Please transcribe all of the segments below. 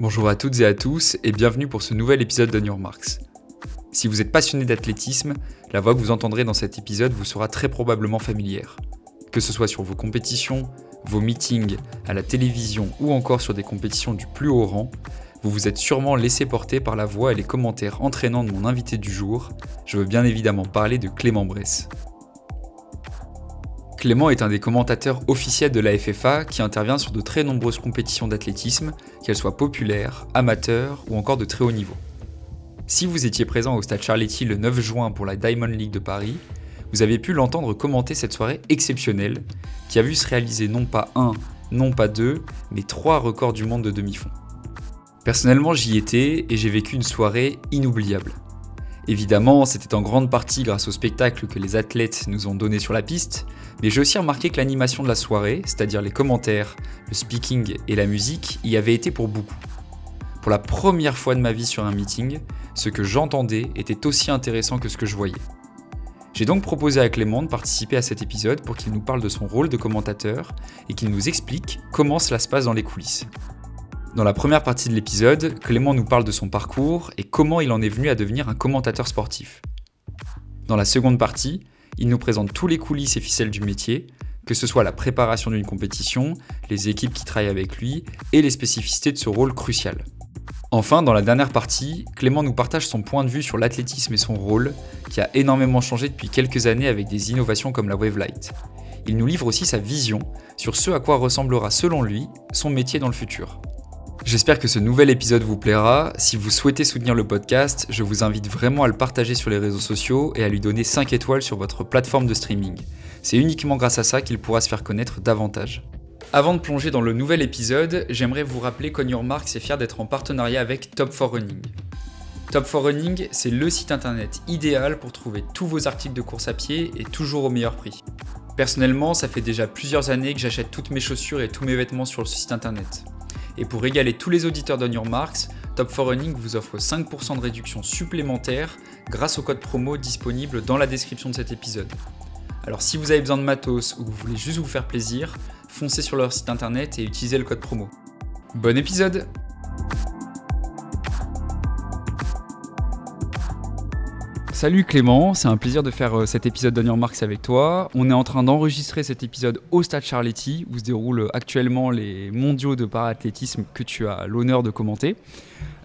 Bonjour à toutes et à tous et bienvenue pour ce nouvel épisode de New. Si vous êtes passionné d'athlétisme, la voix que vous entendrez dans cet épisode vous sera très probablement familière. Que ce soit sur vos compétitions, vos meetings, à la télévision ou encore sur des compétitions du plus haut rang, vous vous êtes sûrement laissé porter par la voix et les commentaires entraînants de mon invité du jour. Je veux bien évidemment parler de Clément Bress. Clément est un des commentateurs officiels de la FFA qui intervient sur de très nombreuses compétitions d'athlétisme, qu'elles soient populaires, amateurs ou encore de très haut niveau. Si vous étiez présent au Stade Charletti le 9 juin pour la Diamond League de Paris, vous avez pu l'entendre commenter cette soirée exceptionnelle qui a vu se réaliser non pas un, non pas deux, mais trois records du monde de demi-fond. Personnellement, j'y étais et j'ai vécu une soirée inoubliable. Évidemment, c'était en grande partie grâce au spectacle que les athlètes nous ont donné sur la piste, mais j'ai aussi remarqué que l'animation de la soirée, c'est-à-dire les commentaires, le speaking et la musique, y avait été pour beaucoup. Pour la première fois de ma vie sur un meeting, ce que j'entendais était aussi intéressant que ce que je voyais. J'ai donc proposé à Clément de participer à cet épisode pour qu'il nous parle de son rôle de commentateur et qu'il nous explique comment cela se passe dans les coulisses. Dans la première partie de l'épisode, Clément nous parle de son parcours et comment il en est venu à devenir un commentateur sportif. Dans la seconde partie, il nous présente tous les coulisses et ficelles du métier, que ce soit la préparation d'une compétition, les équipes qui travaillent avec lui et les spécificités de ce rôle crucial. Enfin, dans la dernière partie, Clément nous partage son point de vue sur l'athlétisme et son rôle, qui a énormément changé depuis quelques années avec des innovations comme la Wavelight. Il nous livre aussi sa vision sur ce à quoi ressemblera selon lui son métier dans le futur. J'espère que ce nouvel épisode vous plaira. Si vous souhaitez soutenir le podcast, je vous invite vraiment à le partager sur les réseaux sociaux et à lui donner 5 étoiles sur votre plateforme de streaming. C'est uniquement grâce à ça qu'il pourra se faire connaître davantage. Avant de plonger dans le nouvel épisode, j'aimerais vous rappeler qu'On Marks est fier d'être en partenariat avec Top 4 Running. Top 4 Running, c'est le site internet idéal pour trouver tous vos articles de course à pied et toujours au meilleur prix. Personnellement, ça fait déjà plusieurs années que j'achète toutes mes chaussures et tous mes vêtements sur le site internet. Et pour régaler tous les auditeurs d'On Your Marks, Top 4 Running vous offre 5% de réduction supplémentaire grâce au code promo disponible dans la description de cet épisode. Alors si vous avez besoin de matos ou que vous voulez juste vous faire plaisir, foncez sur leur site internet et utilisez le code promo. Bon épisode Salut Clément, c'est un plaisir de faire euh, cet épisode d'Onion Marks avec toi. On est en train d'enregistrer cet épisode au Stade Charletti, où se déroulent actuellement les mondiaux de paraathlétisme que tu as l'honneur de commenter.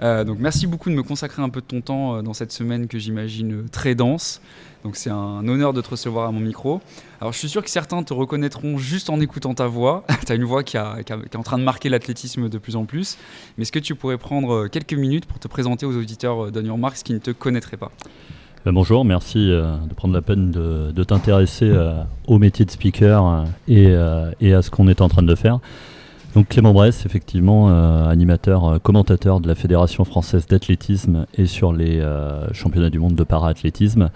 Euh, donc merci beaucoup de me consacrer un peu de ton temps euh, dans cette semaine que j'imagine très dense. Donc c'est un honneur de te recevoir à mon micro. Alors je suis sûr que certains te reconnaîtront juste en écoutant ta voix. tu as une voix qui, qui, est en train de marquer l'athlétisme de plus en plus. Mais est-ce que tu pourrais prendre quelques minutes pour te présenter aux auditeurs d'Onion Marks qui ne te connaîtraient pas? Bonjour, merci euh, de prendre la peine de, t'intéresser euh, au métier de speaker euh, et, à ce qu'on est en train de faire. Donc Clément Bress, effectivement, animateur, commentateur de la Fédération française d'athlétisme et sur les championnats du monde de para-athlétisme.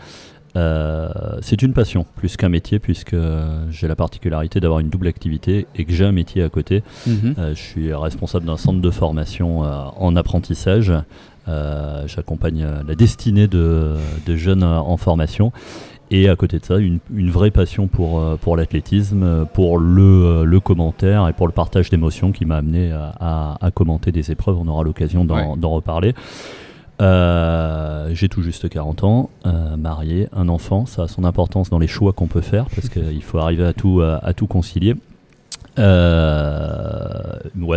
C'est une passion plus qu'un métier puisque j'ai la particularité d'avoir une double activité et que j'ai un métier à côté. Mhm. je suis responsable d'un centre de formation en apprentissage euh, j'accompagne euh, la destinée de, jeunes en formation. Et à côté de ça, une, vraie passion pour, euh, pour l'athlétisme, pour le, commentaire et pour le partage d'émotions qui m'a amené à, commenter des épreuves. On aura l'occasion d'en reparler. J'ai tout juste 40 ans, marié, un enfant. Ça a son importance dans les choix qu'on peut faire parce qu'il faut arriver à tout, à tout concilier. ouais,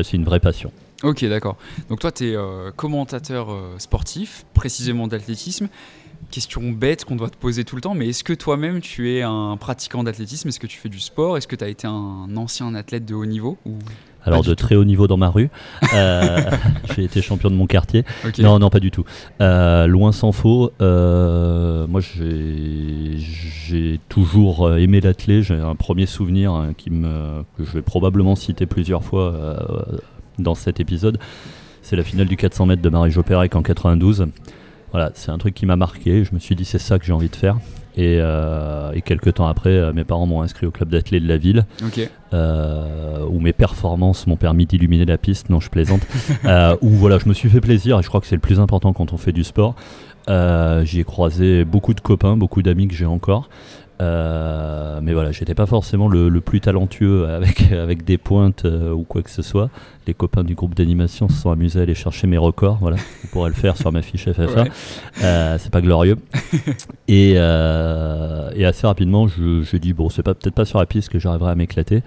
c'est une vraie passion. Ok, d'accord. Donc toi, tu es euh, commentateur euh, sportif, précisément d'athlétisme. Question bête qu'on doit te poser tout le temps, mais est-ce que toi-même tu es un pratiquant d'athlétisme? Est-ce que tu fais du sport? Est-ce que tu as été un ancien athlète de haut niveau ou? Alors de très haut niveau dans ma rue. Euh, j'ai été champion de mon quartier. Non, non, pas du tout. loin s'en faut. moi, j'ai toujours aimé l'athlète. J'ai un premier souvenir hein, qui me, que je vais probablement citer plusieurs fois dans cet épisode, c'est la finale du 400 mètres de Marie-Jo en 92. Voilà, c'est un truc qui m'a marqué. Je me suis dit, c'est ça que j'ai envie de faire. Et, euh, quelques temps après, euh, mes parents m'ont inscrit au club d'athlètes de la ville, euh, où mes performances m'ont permis d'illuminer la piste. Non, je plaisante. où voilà, je me suis fait plaisir, et je crois que c'est le plus important quand on fait du sport. J'y ai croisé beaucoup de copains, beaucoup d'amis que j'ai encore. Euh, mais voilà, j'étais pas forcément le, plus talentueux avec, avec des pointes euh, ou quoi que ce soit. Les copains du groupe d'animation se sont amusés à aller chercher mes records. Voilà, vous pourrez le faire sur ma fiche FFA. Euh, c'est pas glorieux. et, et, assez rapidement, je, je dis bon, c'est pas peut-être pas sur la piste que j'arriverai à m'éclater.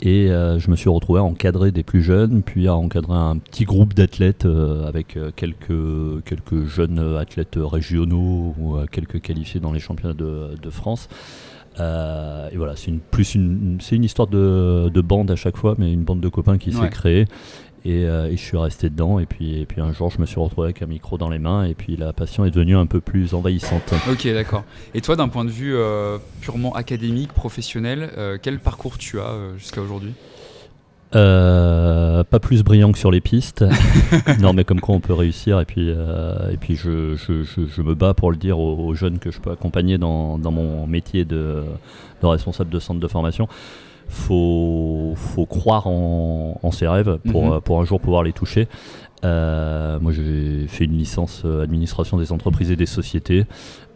Et je me suis retrouvé à encadrer des plus jeunes, puis à encadrer un petit groupe d'athlètes avec quelques, quelques jeunes athlètes régionaux ou quelques qualifiés dans les championnats de, de France. Euh, et voilà, c'est une, plus une, c'est une histoire de, de, bande à chaque fois, mais une bande de copains qui s'est créée. Euh, et, je suis resté dedans. Et puis, et puis un jour, je me suis retrouvé avec un micro dans les mains. Et puis la passion est devenue un peu plus envahissante. Ok, d'accord. Et toi, d'un point de vue euh, purement académique, professionnel, quel parcours tu as jusqu'à aujourd'hui? Euh, pas plus brillant que sur les pistes. non, mais comme quoi on peut réussir. Et puis, euh, et puis je, je, je, me bats pour le dire aux, jeunes que je peux accompagner dans, dans mon métier de, de, responsable de centre de formation. Faut, faut croire en, en ses rêves pour, mhm. pour un jour pouvoir les toucher. Euh, moi, j'ai fait une licence administration des entreprises et des sociétés.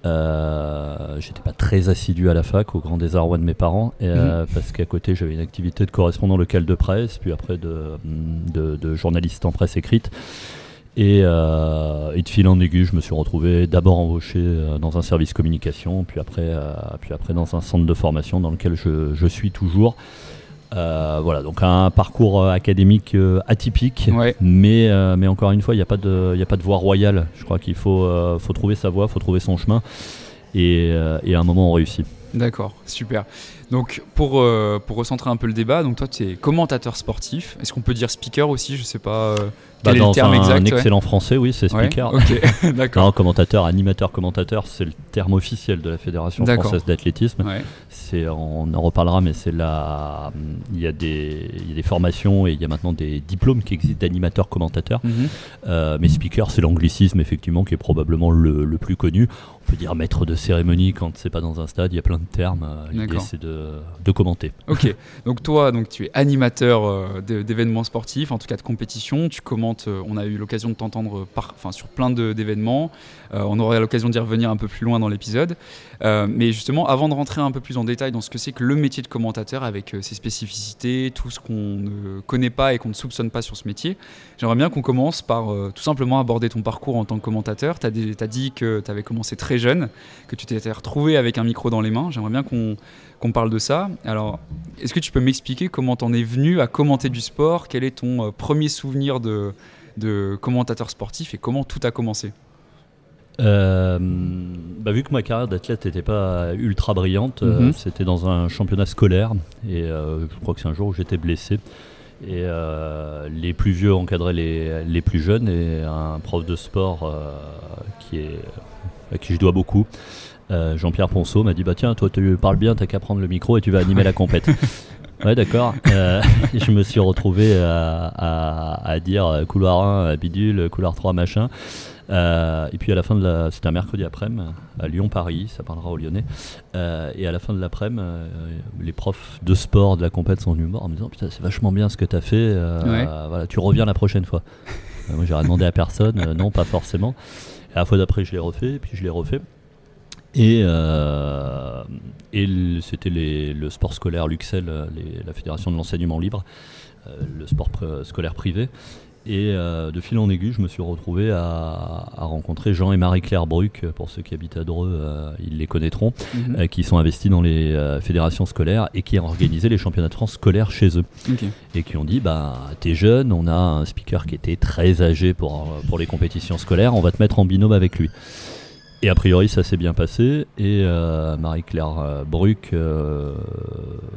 Euh, j'étais pas très assidu à la fac, au grand désarroi de mes parents, euh, mhm. parce qu'à côté j'avais une activité de correspondant local de presse, puis après de, de, journaliste en presse écrite. Et, euh, et, de fil en aiguille, je me suis retrouvé d'abord embauché dans un service communication, puis après, puis après dans un centre de formation dans lequel je, je suis toujours. Euh, voilà, donc un parcours euh, académique euh, atypique, mais, mais encore une fois, il n'y a, pas de, a pas de voie royale. Je crois qu'il faut, faut trouver sa voie, il faut trouver son chemin, et, et à un moment on réussit. D'accord, super. Donc pour, pour recentrer un peu le débat, donc toi tu es commentateur sportif. Est-ce qu'on peut dire speaker aussi? Je sais pas. Bah, dans un, excellent français, oui, c'est speaker. d'accord. commentateur, animateur, commentateur, c'est le terme officiel de la Fédération française d'athlétisme. C'est, on en reparlera, mais c'est là, il y a des, il y a des formations et il y a maintenant des diplômes qui existent d'animateur, commentateur. Mhm. Euh, mais speaker, c'est l'anglicisme effectivement qui est probablement le, le, plus connu. On peut dire maître de cérémonie quand c'est pas dans un stade. Il y a plein de termes. Euh, l'idée c'est de, de, commenter. Ok. donc toi, donc tu es animateur euh, d'événements sportifs, en tout cas de compétition. Tu commentes euh, on a eu l'occasion de t'entendre sur plein d'événements. Euh, on aura l'occasion d'y revenir un peu plus loin dans l'épisode. Euh, mais justement, avant de rentrer un peu plus en détail dans ce que c'est que le métier de commentateur avec ses spécificités, tout ce qu'on ne connaît pas et qu'on ne soupçonne pas sur ce métier, j'aimerais bien qu'on commence par tout simplement aborder ton parcours en tant que commentateur. Tu as, dit que tu avais commencé très jeune, que tu t'étais retrouvé avec un micro dans les mains. J'aimerais bien qu'on parle de ça. Alors, est-ce que tu peux m'expliquer comment t'en es venu à commenter du sport? Quel est ton premier souvenir de commentateur sportif et comment tout a commencé? Euh, bah, vu que ma carrière d'athlète n'était pas ultra brillante, euh, mhm. c'était dans un championnat scolaire et euh, je crois que c'est un jour où j'étais blessé. Et les plus vieux encadraient les, les, plus jeunes et un prof de sport qui est, à qui je dois beaucoup, Jean-Pierre Ponceau, m'a dit Bah tiens, toi tu parles bien, t'as qu'à prendre le micro et tu vas animer la compète. Ouais, d'accord. Euh, je me suis retrouvé à, dire couloir 1, bidule, couloir 3, machin. Euh, et puis à la fin de la. C'était un mercredi après-midi, à Lyon-Paris, ça parlera aux Lyonnais. Euh, et à la fin de l'après-midi, les profs de sport de la compète sont venus me voir en me disant Putain, c'est vachement bien ce que tu as fait, voilà, tu reviens la prochaine fois. moi, j'ai demandé à personne, non, pas forcément. Et la fois d'après, je l'ai refait, et puis je l'ai refait. Et, euh, et c'était le sport scolaire Luxel, la fédération de l'enseignement libre, euh, le sport scolaire privé. Et euh, de fil en aiguille, je me suis retrouvé à, rencontrer Jean et Marie-Claire Bruck, pour ceux qui habitent à Dreux, ils les connaîtront, mhm. qui sont investis dans les fédérations scolaires et qui ont organisé les championnats de France scolaires chez eux. Et qui ont dit, bah, t'es jeune, on a un speaker qui était très âgé pour, pour les compétitions scolaires, on va te mettre en binôme avec lui. Et a priori, ça s'est bien passé. Et euh, Marie-Claire euh, Bruck euh,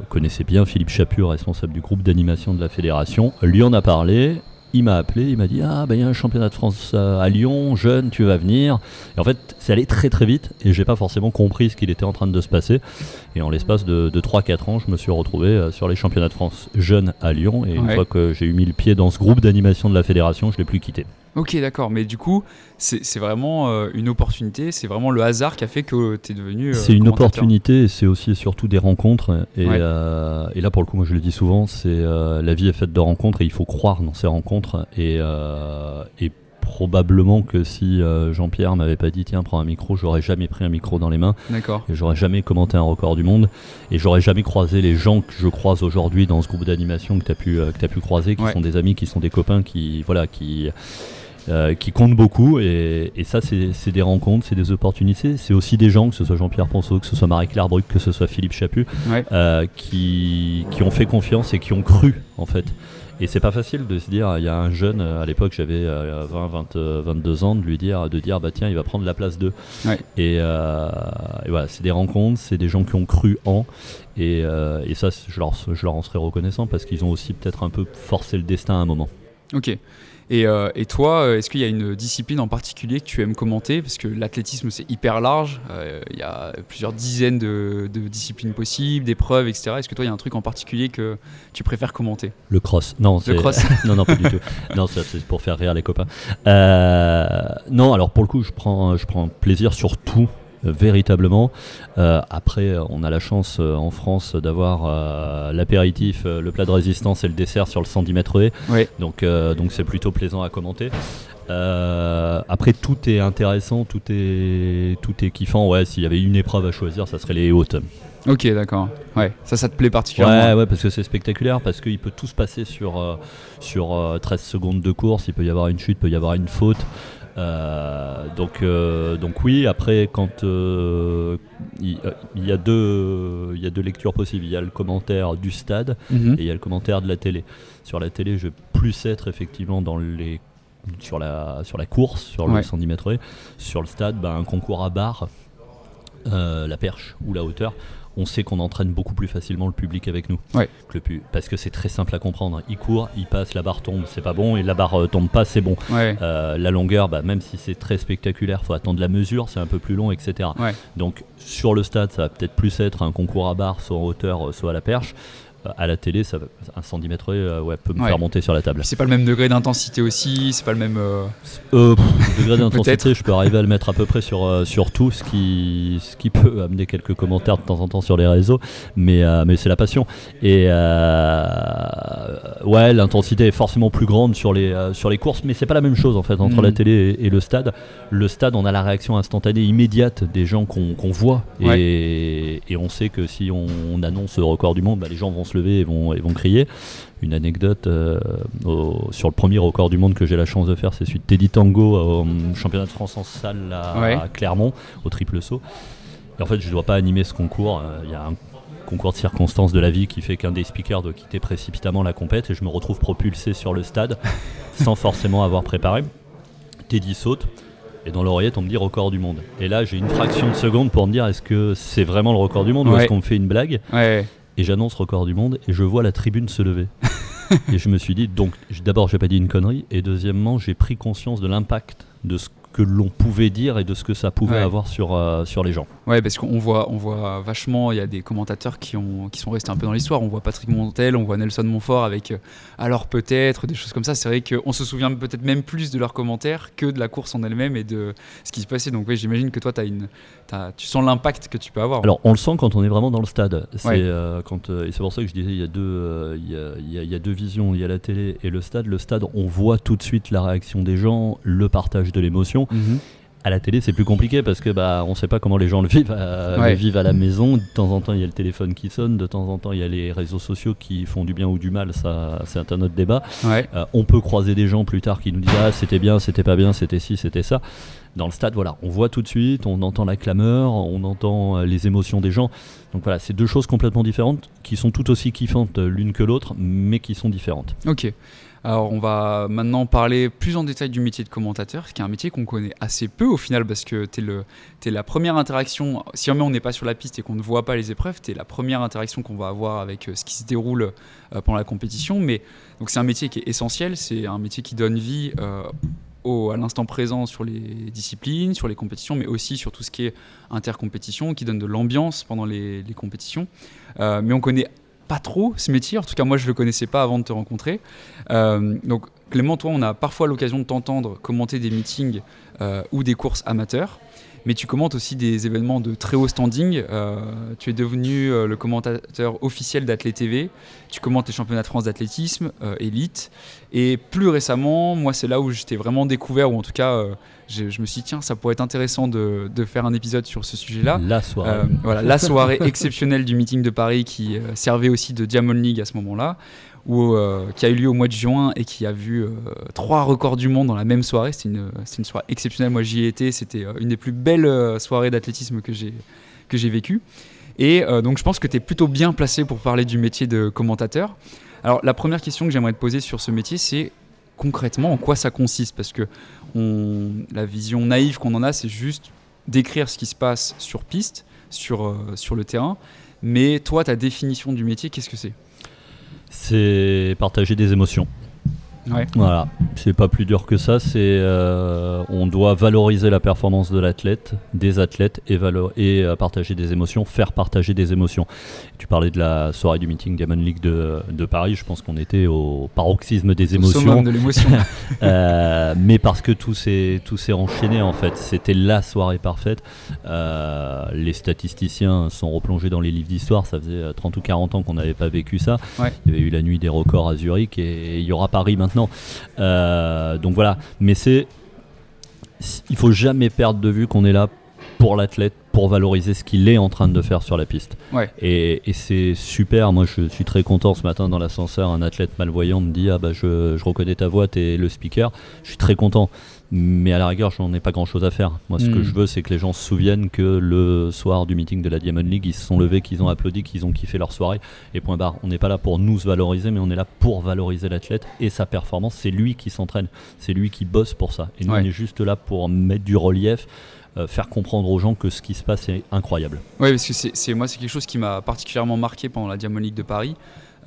connaissait bien Philippe Chaput, responsable du groupe d'animation de la fédération. Lui en a parlé. Il m'a appelé, il m'a dit Ah, ben il y a un championnat de France à Lyon, jeune, tu vas venir. Et en fait, c'est allé très très vite et j'ai pas forcément compris ce qu'il était en train de se passer. Et en l'espace de, 3-4 ans, je me suis retrouvé sur les championnats de France jeunes à Lyon. Et une fois que j'ai eu mis le pied dans ce groupe d'animation de la fédération, je l'ai plus quitté. Ok, d'accord. Mais du coup, c'est vraiment euh, une opportunité. C'est vraiment le hasard qui a fait que tu es devenu. Euh, c'est une opportunité et c'est aussi et surtout des rencontres. Et, euh, et, là, pour le coup, moi je le dis souvent, c'est la vie est faite de rencontres et il faut croire dans ces rencontres. Et, et probablement que si Jean-Pierre m'avait pas dit tiens prends un micro, j'aurais jamais pris un micro dans les mains. D'accord. Et j'aurais jamais commenté un record du monde. Et j'aurais jamais croisé les gens que je croise aujourd'hui dans ce groupe d'animation que tu as pu que t'as pu croiser, qui Ouais. sont des amis, qui sont des copains, qui voilà, qui euh, qui comptent beaucoup. Et, et ça, c'est des rencontres, c'est des opportunités. C'est aussi des gens, que ce soit Jean-Pierre Ponceau, que ce soit Marie-Claire Bruck, que ce soit Philippe Chaput, Ouais. euh, qui, qui ont fait confiance et qui ont cru en fait. Et c'est pas facile de se dire, il y a un jeune, euh, à l'époque j'avais euh, 20, 20, euh, 22 ans, de lui dire, de dire bah tiens, il va prendre la place d'eux. Ouais. Et, euh, et voilà, c'est des rencontres, c'est des gens qui ont cru en. Et, euh, et ça, je leur, je leur en serais reconnaissant parce qu'ils ont aussi peut-être un peu forcé le destin à un moment. Ok. Et, euh, et toi, euh, est-ce qu'il y a une discipline en particulier que tu aimes commenter? Parce que l'athlétisme, c'est hyper large. Euh, Il y a plusieurs dizaines de, de disciplines possibles, d'épreuves, etc. Est-ce que toi, il y a un truc en particulier que tu préfères commenter? Le cross. Non, c'est- cross. non, non, pas du tout. Non, c'est pour faire rire les copains. Non, alors pour le coup, je prends, je prends plaisir sur tout. Euh, Véritablement. Euh, après, on a la chance euh, en France d'avoir l'apéritif, le plat de résistance et le dessert sur le 110 mètres haies. Ouais. Donc, donc c'est plutôt plaisant à commenter. Euh, après, tout est intéressant, tout est, tout est kiffant. Ouais, s'il y avait une épreuve à choisir, ça serait les hautes. Ok, d'accord. Ouais, ça, ça te plaît particulièrement. Ouais, ouais, parce que c'est spectaculaire, parce qu'il peut tout se passer sur, euh, sur euh, 13 secondes de course, il peut y avoir une chute, il peut y avoir une faute. Euh, donc, euh, donc oui, après, quand euh, il, euh, y a deux, il y a deux lectures possibles. Il y a le commentaire du stade Mhm. et il y a le commentaire de la télé. Sur la télé, je vais plus être effectivement dans les sur la, sur la course, sur le Ouais. 110 mètres. Sur le stade, ben, un concours à barre, la perche ou la hauteur, on sait qu'on entraîne beaucoup plus facilement le public avec nous. Ouais. Que le pu- parce que c'est très simple à comprendre. Il court, il passe, la barre tombe, c'est pas bon, et la barre euh, tombe pas, c'est bon. Ouais. Euh, la longueur, bah, même si c'est très spectaculaire, faut attendre la mesure, c'est un peu plus long, etc. Ouais. Donc sur le stade, ça va peut-être plus être un concours à barre, soit en hauteur, euh, soit à la perche. À la télé, ça un 110 mètres euh, ouais, peut me Ouais. faire monter sur la table. C'est pas le même degré d'intensité aussi, c'est pas le même. euh, Euh, pff, degré d'intensité, je peux arriver à le mettre à peu près sur, euh, sur tout, ce qui, ce qui peut amener quelques commentaires de temps en temps sur les réseaux, mais, mais c'est la passion. Et ouais, l'intensité est forcément plus grande sur les, sur les courses, mais c'est pas la même chose en fait entre la télé et, et le stade. Le stade, on a la réaction instantanée, immédiate des gens qu'on voit, et, et on sait que si on, on annonce le record du monde, bah, les gens vont se lever et vont, et vont crier. Une anecdote euh, au- sur le premier record du monde que j'ai la chance de faire, c'est celui de Teddy Tango au hum, championnat de France en salle à, Ouais. à Clermont, au triple saut. Et en fait, je ne dois pas animer ce concours. euh, Il y a un concours de circonstances de la vie qui fait qu'un des speakers doit quitter précipitamment la compète et je me retrouve propulsé sur le stade sans forcément avoir préparé. Teddy saute et dans l'oreillette on me dit record du monde. Et là j'ai une fraction de seconde pour me dire est-ce que c'est vraiment le record du monde ou est-ce qu'on me fait une blague? Ouais. Et j'annonce record du monde et je vois la tribune se lever. et je me suis dit, donc d'abord j'ai pas dit une connerie et deuxièmement j'ai pris conscience de l'impact de ce que l'on pouvait dire et de ce que ça pouvait Ouais. avoir sur, euh, sur les gens. Ouais, parce qu'on voit, on voit vachement, il y a des commentateurs qui, ont, qui sont restés un peu dans l'histoire. On voit Patrick Montel, on voit Nelson Montfort avec euh, alors peut-être, des choses comme ça. C'est vrai qu'on se souvient peut-être même plus de leurs commentaires que de la course en elle-même et de ce qui se passait. Donc, oui, j'imagine que toi, as une, tu sens l'impact que tu peux avoir. Alors on le sent quand on est vraiment dans le stade. C'est Ouais. euh, quand et c'est pour ça que je disais il y a deux il y a- il y a- il y a deux visions. Il y a la télé et le stade. Le stade, on voit tout de suite la réaction des gens, le partage de l'émotion. Mhm. À la télé, c'est plus compliqué parce que bah on sait pas comment les gens le vivent, euh, Ouais. le vivent à la maison. De temps en temps, il y a le téléphone qui sonne. De temps en temps, il y a les réseaux sociaux qui font du bien ou du mal. Ça, c'est un autre débat. Ouais. Euh, on peut croiser des gens plus tard qui nous disent ah c'était bien, c'était pas bien, c'était ci, c'était ça. Dans le stade, voilà, on voit tout de suite, on entend la clameur, on entend euh, les émotions des gens. Donc voilà, c'est deux choses complètement différentes qui sont tout aussi kiffantes euh, l'une que l'autre, mais qui sont différentes. Ok. Alors, on va maintenant parler plus en détail du métier de commentateur, qui est un métier qu'on connaît assez peu au final, parce que tu es, la première interaction, si jamais on n'est pas sur la piste et qu'on ne voit pas les épreuves, tu es la première interaction qu'on va avoir avec euh, ce qui se déroule euh, pendant la compétition. Mais donc, c'est un métier qui est essentiel, c'est un métier qui donne vie euh, au, à l'instant présent sur les disciplines, sur les compétitions, mais aussi sur tout ce qui est intercompétition, qui donne de l'ambiance pendant les, compétitions. Mais on connaît pas trop ce métier, en tout cas moi je le connaissais pas avant de te rencontrer. Euh, donc Clément, toi on a parfois l'occasion de t'entendre commenter des meetings euh, ou des courses amateurs, mais tu commentes aussi des événements de très haut standing. Euh, tu es devenu euh, le commentateur officiel d'Athlé TV. Tu commentes les championnats de France d'athlétisme, élite. Et plus récemment, moi, c'est là où je t'ai vraiment découvert, ou en tout cas, je, me suis dit, tiens, ça pourrait être intéressant de, de faire un épisode sur ce sujet-là. La soirée. voilà, la soirée exceptionnelle du meeting de Paris qui servait aussi de Diamond League à ce moment-là euh, qui a eu lieu au mois de juin et qui a vu euh, trois records du monde dans la même soirée. C'était une, une, soirée exceptionnelle. Moi, j'y ai été. C'était euh, une des plus belles soirées d'athlétisme que j'ai que j'ai vécues. Et donc, je pense que tu es plutôt bien placé pour parler du métier de commentateur. Alors, la première question que j'aimerais te poser sur ce métier, c'est concrètement en quoi ça consiste? Parce que la vision naïve qu'on en a, c'est juste décrire ce qui se passe sur piste, sur, sur le terrain. Mais toi, ta définition du métier, qu'est-ce que c'est? C'est partager des émotions. Voilà, c'est pas plus dur que ça. C'est euh, on doit valoriser la performance de l'athlète, des athlètes et, et euh, partager des émotions, faire partager des émotions. Tu parlais de la soirée du meeting Diamond League de, de Paris. Je pense qu'on était au paroxysme des émotions. de l'émotion. Euh, mais parce que tout s'est tout s'est enchaîné en fait. C'était la soirée parfaite. les statisticiens sont replongés dans les livres d'histoire. Ça faisait 30 ou 40 ans qu'on n'avait pas vécu ça. Il y avait eu la nuit des records à Zurich et il y aura Paris maintenant euh, donc voilà, mais c'est. Il faut jamais perdre de vue qu'on est là pour l'athlète, pour valoriser ce qu'il est en train de faire sur la piste. Et, c'est super. Moi, je suis très content ce matin dans l'ascenseur. Un athlète malvoyant me dit Ah, bah, je, je reconnais ta voix, t'es le speaker. Je suis très content. Mais à la rigueur, j'en ai pas grand chose à faire. Moi, ce que hmm. je veux, c'est que les gens se souviennent que le soir du meeting de la Diamond League, ils se sont levés, qu'ils ont applaudi, qu'ils ont kiffé leur soirée. Et point barre. On n'est pas là pour nous se valoriser, mais on est là pour valoriser l'athlète et sa performance. C'est lui qui s'entraîne, c'est lui qui bosse pour ça. Et nous, on est juste là pour mettre du relief. Euh, faire comprendre aux gens que ce qui se passe est incroyable. Oui, parce que c'est moi, c'est quelque chose qui m'a particulièrement marqué pendant la Diamond League de Paris.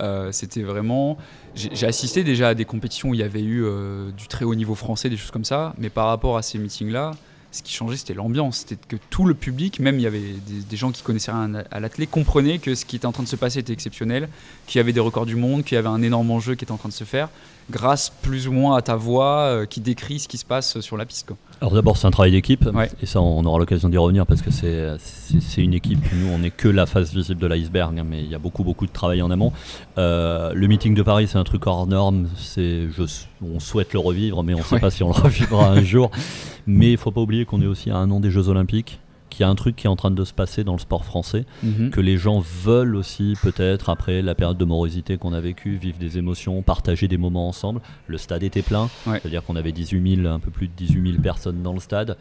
Euh, c'était vraiment. J'ai assisté déjà à des compétitions où il y avait eu euh, du très haut niveau français, des choses comme ça, mais par rapport à ces meetings-là, ce qui changeait, c'était l'ambiance. C'était que tout le public, même il y avait des, gens qui connaissaient rien à l'athlète, comprenaient que ce qui était en train de se passer était exceptionnel, qu'il y avait des records du monde, qu'il y avait un énorme enjeu qui était en train de se faire, grâce plus ou moins à ta voix euh, qui décrit ce qui se passe sur la piste. Alors d'abord, c'est un travail d'équipe, et ça, on aura l'occasion d'y revenir parce que c'est une équipe. Nous, on n'est que la face visible de l'iceberg, hein, mais il y a beaucoup, beaucoup de travail en amont. Euh, le meeting de Paris, c'est un truc hors norme. On souhaite le revivre, mais on ne sait pas si on le revivra un jour. Mais il faut pas oublier qu'on est aussi à un an des Jeux Olympiques qu'il y a un truc qui est en train de se passer dans le sport français, mhm. que les gens veulent aussi peut-être après la période de morosité qu'on a vécue, vivre des émotions, partager des moments ensemble. Le stade était plein, c'est-à-dire qu'on avait 18 000, un peu plus de 18 000 personnes dans le stade.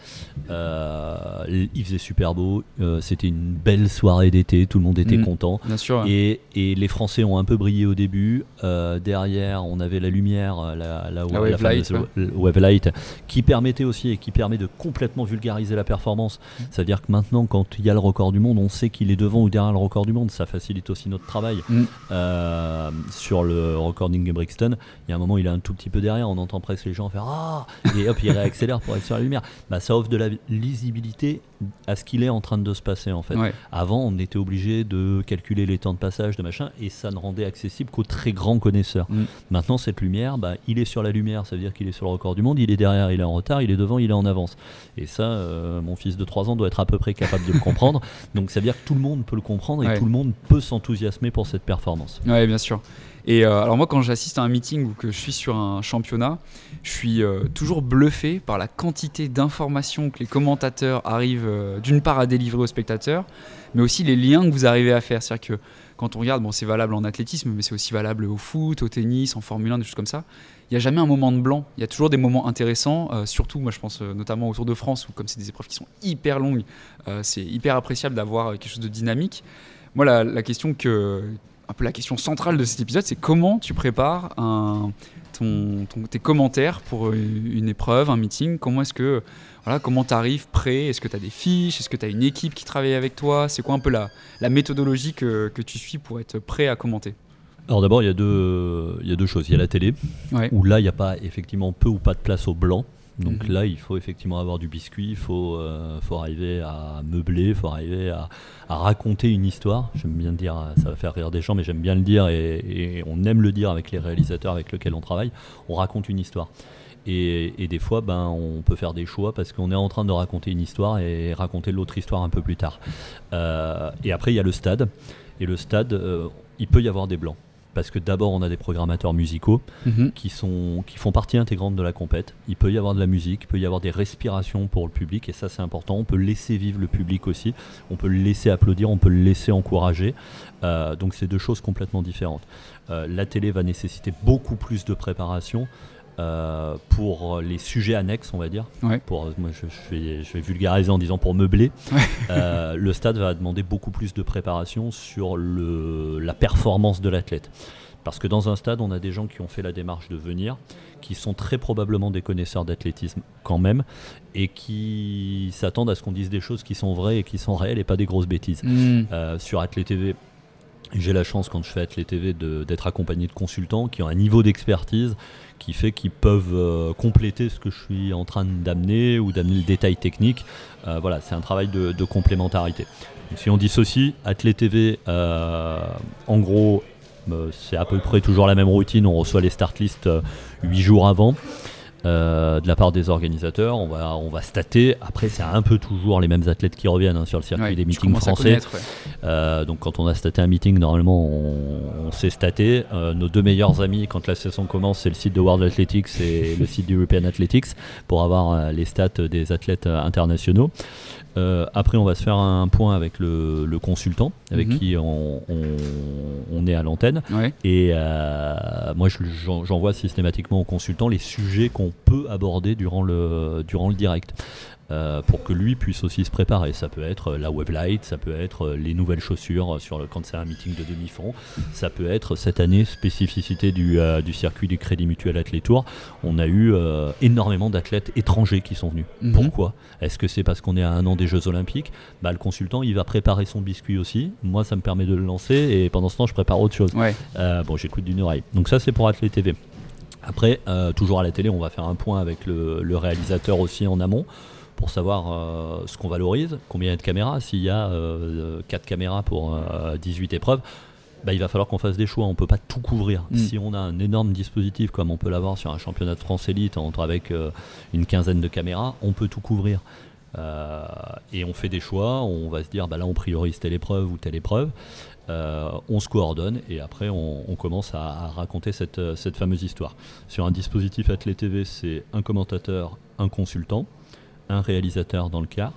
Euh, il faisait super beau, euh, c'était une belle soirée d'été, tout le monde était mhm. content. Bien sûr. Et, et, les Français ont un peu brillé au début. Euh, derrière, on avait la lumière, la, la, wave, light, wave light, qui permettait aussi et qui permet de complètement vulgariser la performance. C'est-à-dire que maintenant, quand il y a le record du monde, on sait qu'il est devant ou derrière le record du monde. Ça facilite aussi notre travail. Mm. Euh, sur le recording de Brixton, il y a un moment, il est un tout petit peu derrière. On entend presque les gens faire Ah Et hop, il réaccélère pour être sur la lumière. Bah, ça offre de la lisibilité à ce qu'il est en train de se passer en fait. Avant, on était obligé de calculer les temps de passage, de machin, et ça ne rendait accessible qu'aux très grands connaisseurs. Mm. Maintenant, cette lumière, bah, il est sur la lumière, ça veut dire qu'il est sur le record du monde, il est derrière, il est en retard, il est devant, il est en avance. Et ça, euh, mon fils de 3 ans doit être à peu près capable de le comprendre. Donc ça veut dire que tout le monde peut le comprendre et tout le monde peut s'enthousiasmer pour cette performance. Oui, bien sûr. Et euh, alors moi, quand j'assiste à un meeting ou que je suis sur un championnat, je suis euh, toujours bluffé par la quantité d'informations que les commentateurs arrivent euh, d'une part à délivrer aux spectateurs, mais aussi les liens que vous arrivez à faire. C'est-à-dire que quand on regarde, bon, c'est valable en athlétisme, mais c'est aussi valable au foot, au tennis, en Formule 1, des choses comme ça. Il n'y a jamais un moment de blanc. Il y a toujours des moments intéressants, surtout, moi je pense notamment au Tour de France, où comme c'est des épreuves qui sont hyper longues, c'est hyper appréciable d'avoir quelque chose de dynamique. Moi, la question que, un peu la question centrale de cet épisode, c'est comment tu prépares un, ton, tes commentaires pour une épreuve, un meeting? Comment est-ce que voilà, comment tu arrives prêt? Est-ce que tu as des fiches? Est-ce que tu as une équipe qui travaille avec toi? C'est quoi un peu la, la méthodologie que, que, tu suis pour être prêt à commenter? Alors d'abord, il y, a deux, il y a deux choses. Il y a la télé, où là, il n'y a pas effectivement peu ou pas de place au blanc. Donc mhm. là, il faut effectivement avoir du biscuit, il faut, euh, faut arriver à meubler, il faut arriver à, raconter une histoire. J'aime bien le dire, ça va faire rire des gens, mais j'aime bien le dire et, on aime le dire avec les réalisateurs avec lesquels on travaille. On raconte une histoire. Et, des fois, ben, on peut faire des choix parce qu'on est en train de raconter une histoire et raconter l'autre histoire un peu plus tard. Euh, et après, il y a le stade. Et le stade, euh, il peut y avoir des blancs parce que d'abord on a des programmateurs musicaux mhm. qui, sont, qui font partie intégrante de la compète. Il peut y avoir de la musique, il peut y avoir des respirations pour le public et ça c'est important. On peut laisser vivre le public aussi, on peut le laisser applaudir, on peut le laisser encourager. Euh, donc c'est deux choses complètement différentes. Euh, la télé va nécessiter beaucoup plus de préparation. Euh, pour les sujets annexes, on va dire. Pour, moi, je, vais, je, vais, vulgariser en disant pour meubler. le stade va demander beaucoup plus de préparation sur le, la performance de l'athlète. Parce que dans un stade, on a des gens qui ont fait la démarche de venir, qui sont très probablement des connaisseurs d'athlétisme quand même, et qui s'attendent à ce qu'on dise des choses qui sont vraies et qui sont réelles et pas des grosses bêtises. Hmm. sur Athlé TV, j'ai la chance quand je fais Athlé TV d'être accompagné de consultants qui ont un niveau d'expertise qui fait qu'ils peuvent euh, compléter ce que je suis en train d'amener ou d'amener le détail technique. Euh, voilà, c'est un travail de, complémentarité. si on dissocie, Athlé TV, euh, en gros, c'est à peu près toujours la même routine. On reçoit les start lists 8 jours avant. Euh, de la part des organisateurs. On va, on va stater. Après, c'est un peu toujours les mêmes athlètes qui reviennent hein, sur le circuit des meetings français. Euh, donc, quand on a staté un meeting, normalement, on, sait stater. Euh, nos deux meilleurs amis, quand la saison commence, c'est le site de World Athletics et le site d'European Athletics pour avoir les stats des athlètes internationaux. Euh, après, on va se faire un point avec le, consultant, avec mhm. qui on, est à l'antenne. Et euh, moi, j'envoie systématiquement au consultant les sujets qu'on peut aborder durant le, durant le direct. Euh, pour que lui puisse aussi se préparer. Ça peut être la web light, ça peut être les nouvelles chaussures sur le, quand c'est un meeting de demi-fond, ça peut être cette année spécificité du, euh, du circuit du Crédit Mutuel Athlète Tour. On a eu euh, énormément d'athlètes étrangers qui sont venus. Mhm. Pourquoi? Est-ce que c'est parce qu'on est à un an des Jeux Olympiques? Bah, Le consultant, il va préparer son biscuit aussi. Moi, ça me permet de le lancer et pendant ce temps, je prépare autre chose. bon, j'écoute d'une oreille. Donc ça, c'est pour Athlète TV. Après, toujours à la télé, on va faire un point avec le, le réalisateur aussi en amont pour savoir euh, ce qu'on valorise, combien il y a de caméras. S'il y a 4 euh, caméras pour 18 euh, épreuves, bah, il va falloir qu'on fasse des choix. On ne peut pas tout couvrir. Mm. Si on a un énorme dispositif comme on peut l'avoir sur un championnat de France élite entre avec une quinzaine de caméras, on peut tout couvrir. et on fait des choix. On va se dire, bah, là, on priorise telle épreuve ou telle épreuve. on se coordonne et après on, commence à, raconter cette, cette, fameuse histoire. Sur un dispositif Athlète TV, c'est un commentateur, un consultant un réalisateur dans le cas,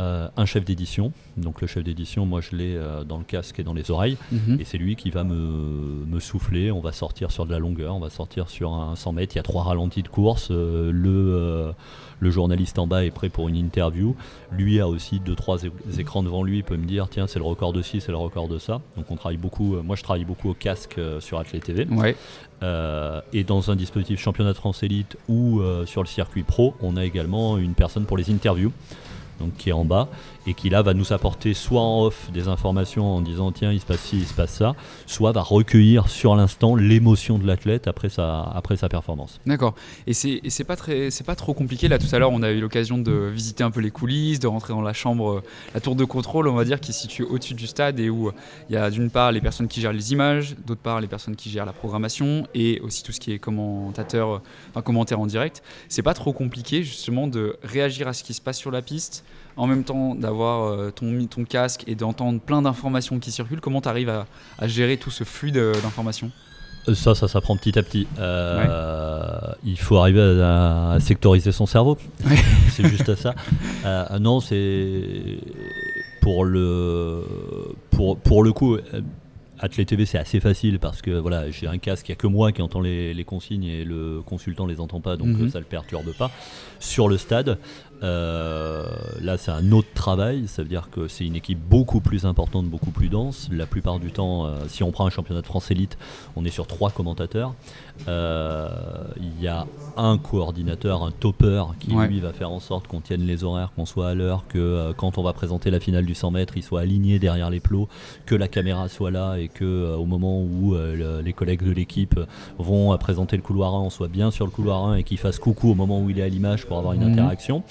euh, un chef d'édition. Donc le chef d'édition, moi je l'ai euh, dans le casque et dans les oreilles. Mhm. Et c'est lui qui va me, souffler. On va sortir sur de la longueur, on va sortir sur un 100 mètres. Il y a trois ralentis de course. Euh, le, le journaliste en bas est prêt pour une interview. Lui a aussi deux, trois écrans devant lui. Il peut me dire tiens, c'est le record de ci, c'est le record de ça. Donc on travaille beaucoup. moi je travaille beaucoup au casque sur Athlète TV. Ouais. et dans un dispositif championnat de France élite ou sur le circuit pro, on a également une personne pour les interviews donc qui est en bas, et qui là va nous apporter soit en off des informations en disant tiens il se passe ci, il se passe ça, soit va recueillir sur l'instant l'émotion de l'athlète après sa, après sa performance. D'accord. Et c'est pas pas trop compliqué là tout à l'heure on a eu l'occasion de visiter un peu les coulisses, de rentrer dans la chambre, la tour de contrôle on va dire qui est située au-dessus du stade et où il y a d'une part les personnes qui gèrent les images, d'autre part les personnes qui gèrent la programmation et aussi tout ce qui est commentateur, enfin commentaire en direct. C'est pas trop compliqué justement de réagir à ce qui se passe sur la piste en même temps d'avoir euh, ton, ton casque et d'entendre plein d'informations qui circulent, comment tu arrives à, gérer tout ce flux d'informations? Euh, ça, ça s'apprend petit à petit. Euh, il faut arriver à, sectoriser son cerveau. c'est juste ça. non, c'est pour le pour, pour le coup. Athlete TV, c'est assez facile parce que voilà, j'ai un casque, il n'y a que moi qui entend les, consignes et le consultant les entend pas, donc mhm. ça ne le perturbe pas. Sur le stade, euh, là, c'est un autre travail. Ça veut dire que c'est une équipe beaucoup plus importante, beaucoup plus dense. La plupart du temps, euh, si on prend un championnat de France élite, on est sur trois commentateurs. Euh, il y a un coordinateur, un topper, qui lui va faire en sorte qu'on tienne les horaires, qu'on soit à l'heure, que quand on va présenter la finale du 100 mètres, il soit aligné derrière les plots, que la caméra soit là et que au moment où les collègues de l'équipe vont présenter le couloir 1, on soit bien sur le couloir 1 et qu'il fasse coucou au moment où il est à l'image pour avoir une mhm. interaction.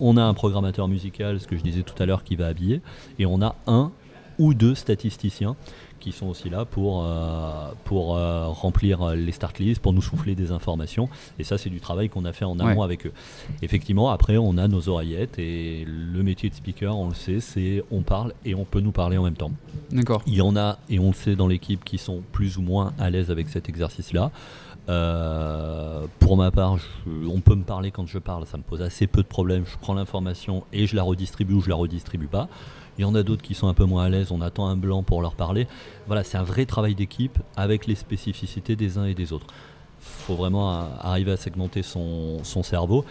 On a un programmateur musical, ce que je disais tout à l'heure, qui va habiller, et on a un ou deux statisticiens qui sont aussi là pour, euh, pour euh, remplir les start lists, pour nous souffler des informations. Et ça, c'est du travail qu'on a fait en amont avec eux. Effectivement, après, on a nos oreillettes et le métier de speaker, on le sait, c'est on parle et on peut nous parler en même temps. D'accord. Il y en a, et on le sait dans l'équipe, qui sont plus ou moins à l'aise avec cet exercice-là. Euh, pour ma part, on peut me parler quand je parle, ça me pose assez peu de problèmes. Je prends l'information et je la redistribue ou je la redistribue pas. Il y en a d'autres qui sont un peu moins à l'aise, on attend un blanc pour leur parler. Voilà, c'est un vrai travail d'équipe avec les spécificités des uns et des autres. Il faut vraiment arriver à segmenter son, son cerveau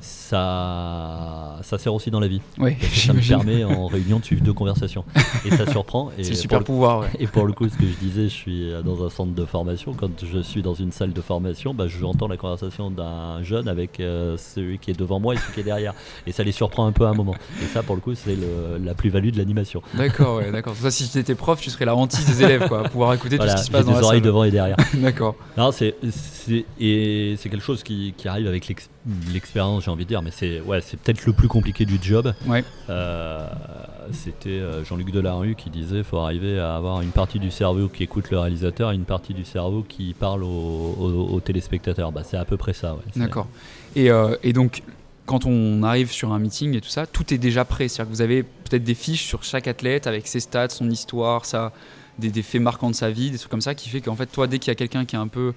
ça, ça sert aussi dans la vie. Oui, ça me permet en réunion de suivre deux conversations. Et ça surprend. C'est super pouvoir. Et pour le coup, ce que je disais, je suis dans un centre de formation. Quand je suis dans une salle de formation, bah, j'entends la conversation d'un jeune avec euh, celui qui est devant moi et celui qui est derrière. Et ça les surprend un peu à un moment. Et ça, pour le coup, c'est la plus-value de l'animation. D'accord, ouais, d'accord. Ça, si tu étais prof, tu serais la hantise des élèves, quoi, pouvoir écouter tout ce qui se passe dans des la oreilles devant et derrière. d'accord. et c'est quelque chose qui, qui arrive avec l'expérience j'ai envie de dire, mais c'est ouais, c'est peut-être le plus compliqué du job. Ouais. Euh, c'était euh, Jean-Luc Delarue qui disait faut arriver à avoir une partie du cerveau qui écoute le réalisateur et une partie du cerveau qui parle aux, téléspectateurs. Bah, c'est à peu près ça. D'accord. Et, euh, et, donc, quand on arrive sur un meeting et tout ça, tout est déjà prêt. C'est-à-dire que vous avez peut-être des fiches sur chaque athlète avec ses stats, son histoire, ça, des, des faits marquants de sa vie, des trucs comme ça, qui fait qu'en fait, toi, dès qu'il y a quelqu'un qui est un peu.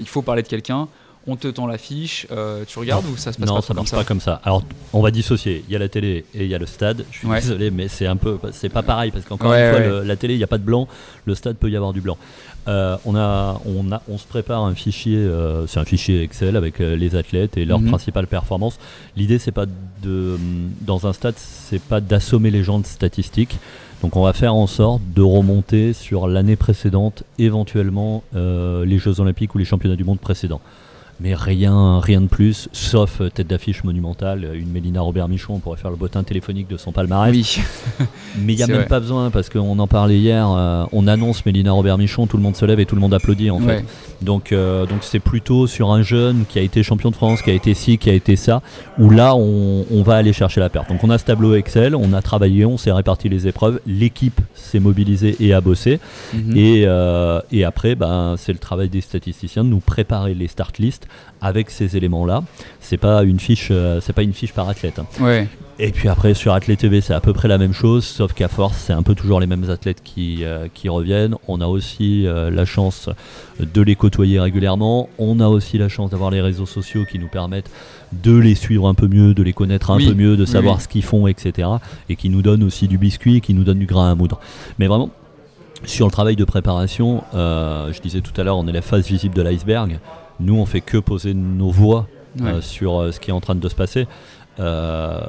il faut parler de quelqu'un on te tend l'affiche, euh, tu regardes ou ça se passe non, pas ça marche pas comme ça. Alors, on va dissocier. Il y a la télé et il y a le stade. Je suis désolé, mais c'est un peu, c'est pas pareil parce qu'encore une fois, la télé, il n'y a pas de blanc. Le stade peut y avoir du blanc. Euh, on a, on a, on se prépare un fichier. Euh, c'est un fichier Excel avec les athlètes et leurs mhm. principales performances. L'idée, c'est pas de, dans un stade, c'est pas d'assommer les gens de statistiques. Donc on va faire en sorte de remonter sur l'année précédente, éventuellement les Jeux Olympiques ou les Championnats du Monde précédents mais rien, rien de plus, sauf euh, tête d'affiche monumentale, euh, une Mélina Robert Michon, on pourrait faire le bottin téléphonique de son palmarès. Oui. mais il n'y a même pas besoin, parce qu'on en parlait hier, euh, on annonce Mélina Robert Michon, tout le monde se lève et tout le monde applaudit en fait. Donc donc c'est plutôt sur un jeune qui a été champion de France, qui a été ci, qui a été ça, où là on, va aller chercher la perte. Donc on a ce tableau Excel, on a travaillé, on s'est réparti les épreuves, l'équipe s'est mobilisée et a bossé, mhm. et, et après ben, c'est le travail des statisticiens de nous préparer les start lists avec ces éléments-là. C'est pas une fiche, euh, c'est pas une fiche par athlète. Hein. Et puis après sur Athlète TV c'est à peu près la même chose, sauf qu'à force c'est un peu toujours les mêmes athlètes qui, euh, qui reviennent. On a aussi euh, la chance de les côtoyer régulièrement. On a aussi la chance d'avoir les réseaux sociaux qui nous permettent de les suivre un peu mieux, de les connaître un peu mieux, de savoir ce qu'ils font, etc. Et qui nous donnent aussi du biscuit, qui nous donnent du grain à moudre. Mais vraiment, sur le travail de préparation, je disais tout à l'heure, on est la phase visible de l'iceberg. Nous, on fait que poser nos voix euh, sur euh, ce qui est en train de se passer. Euh,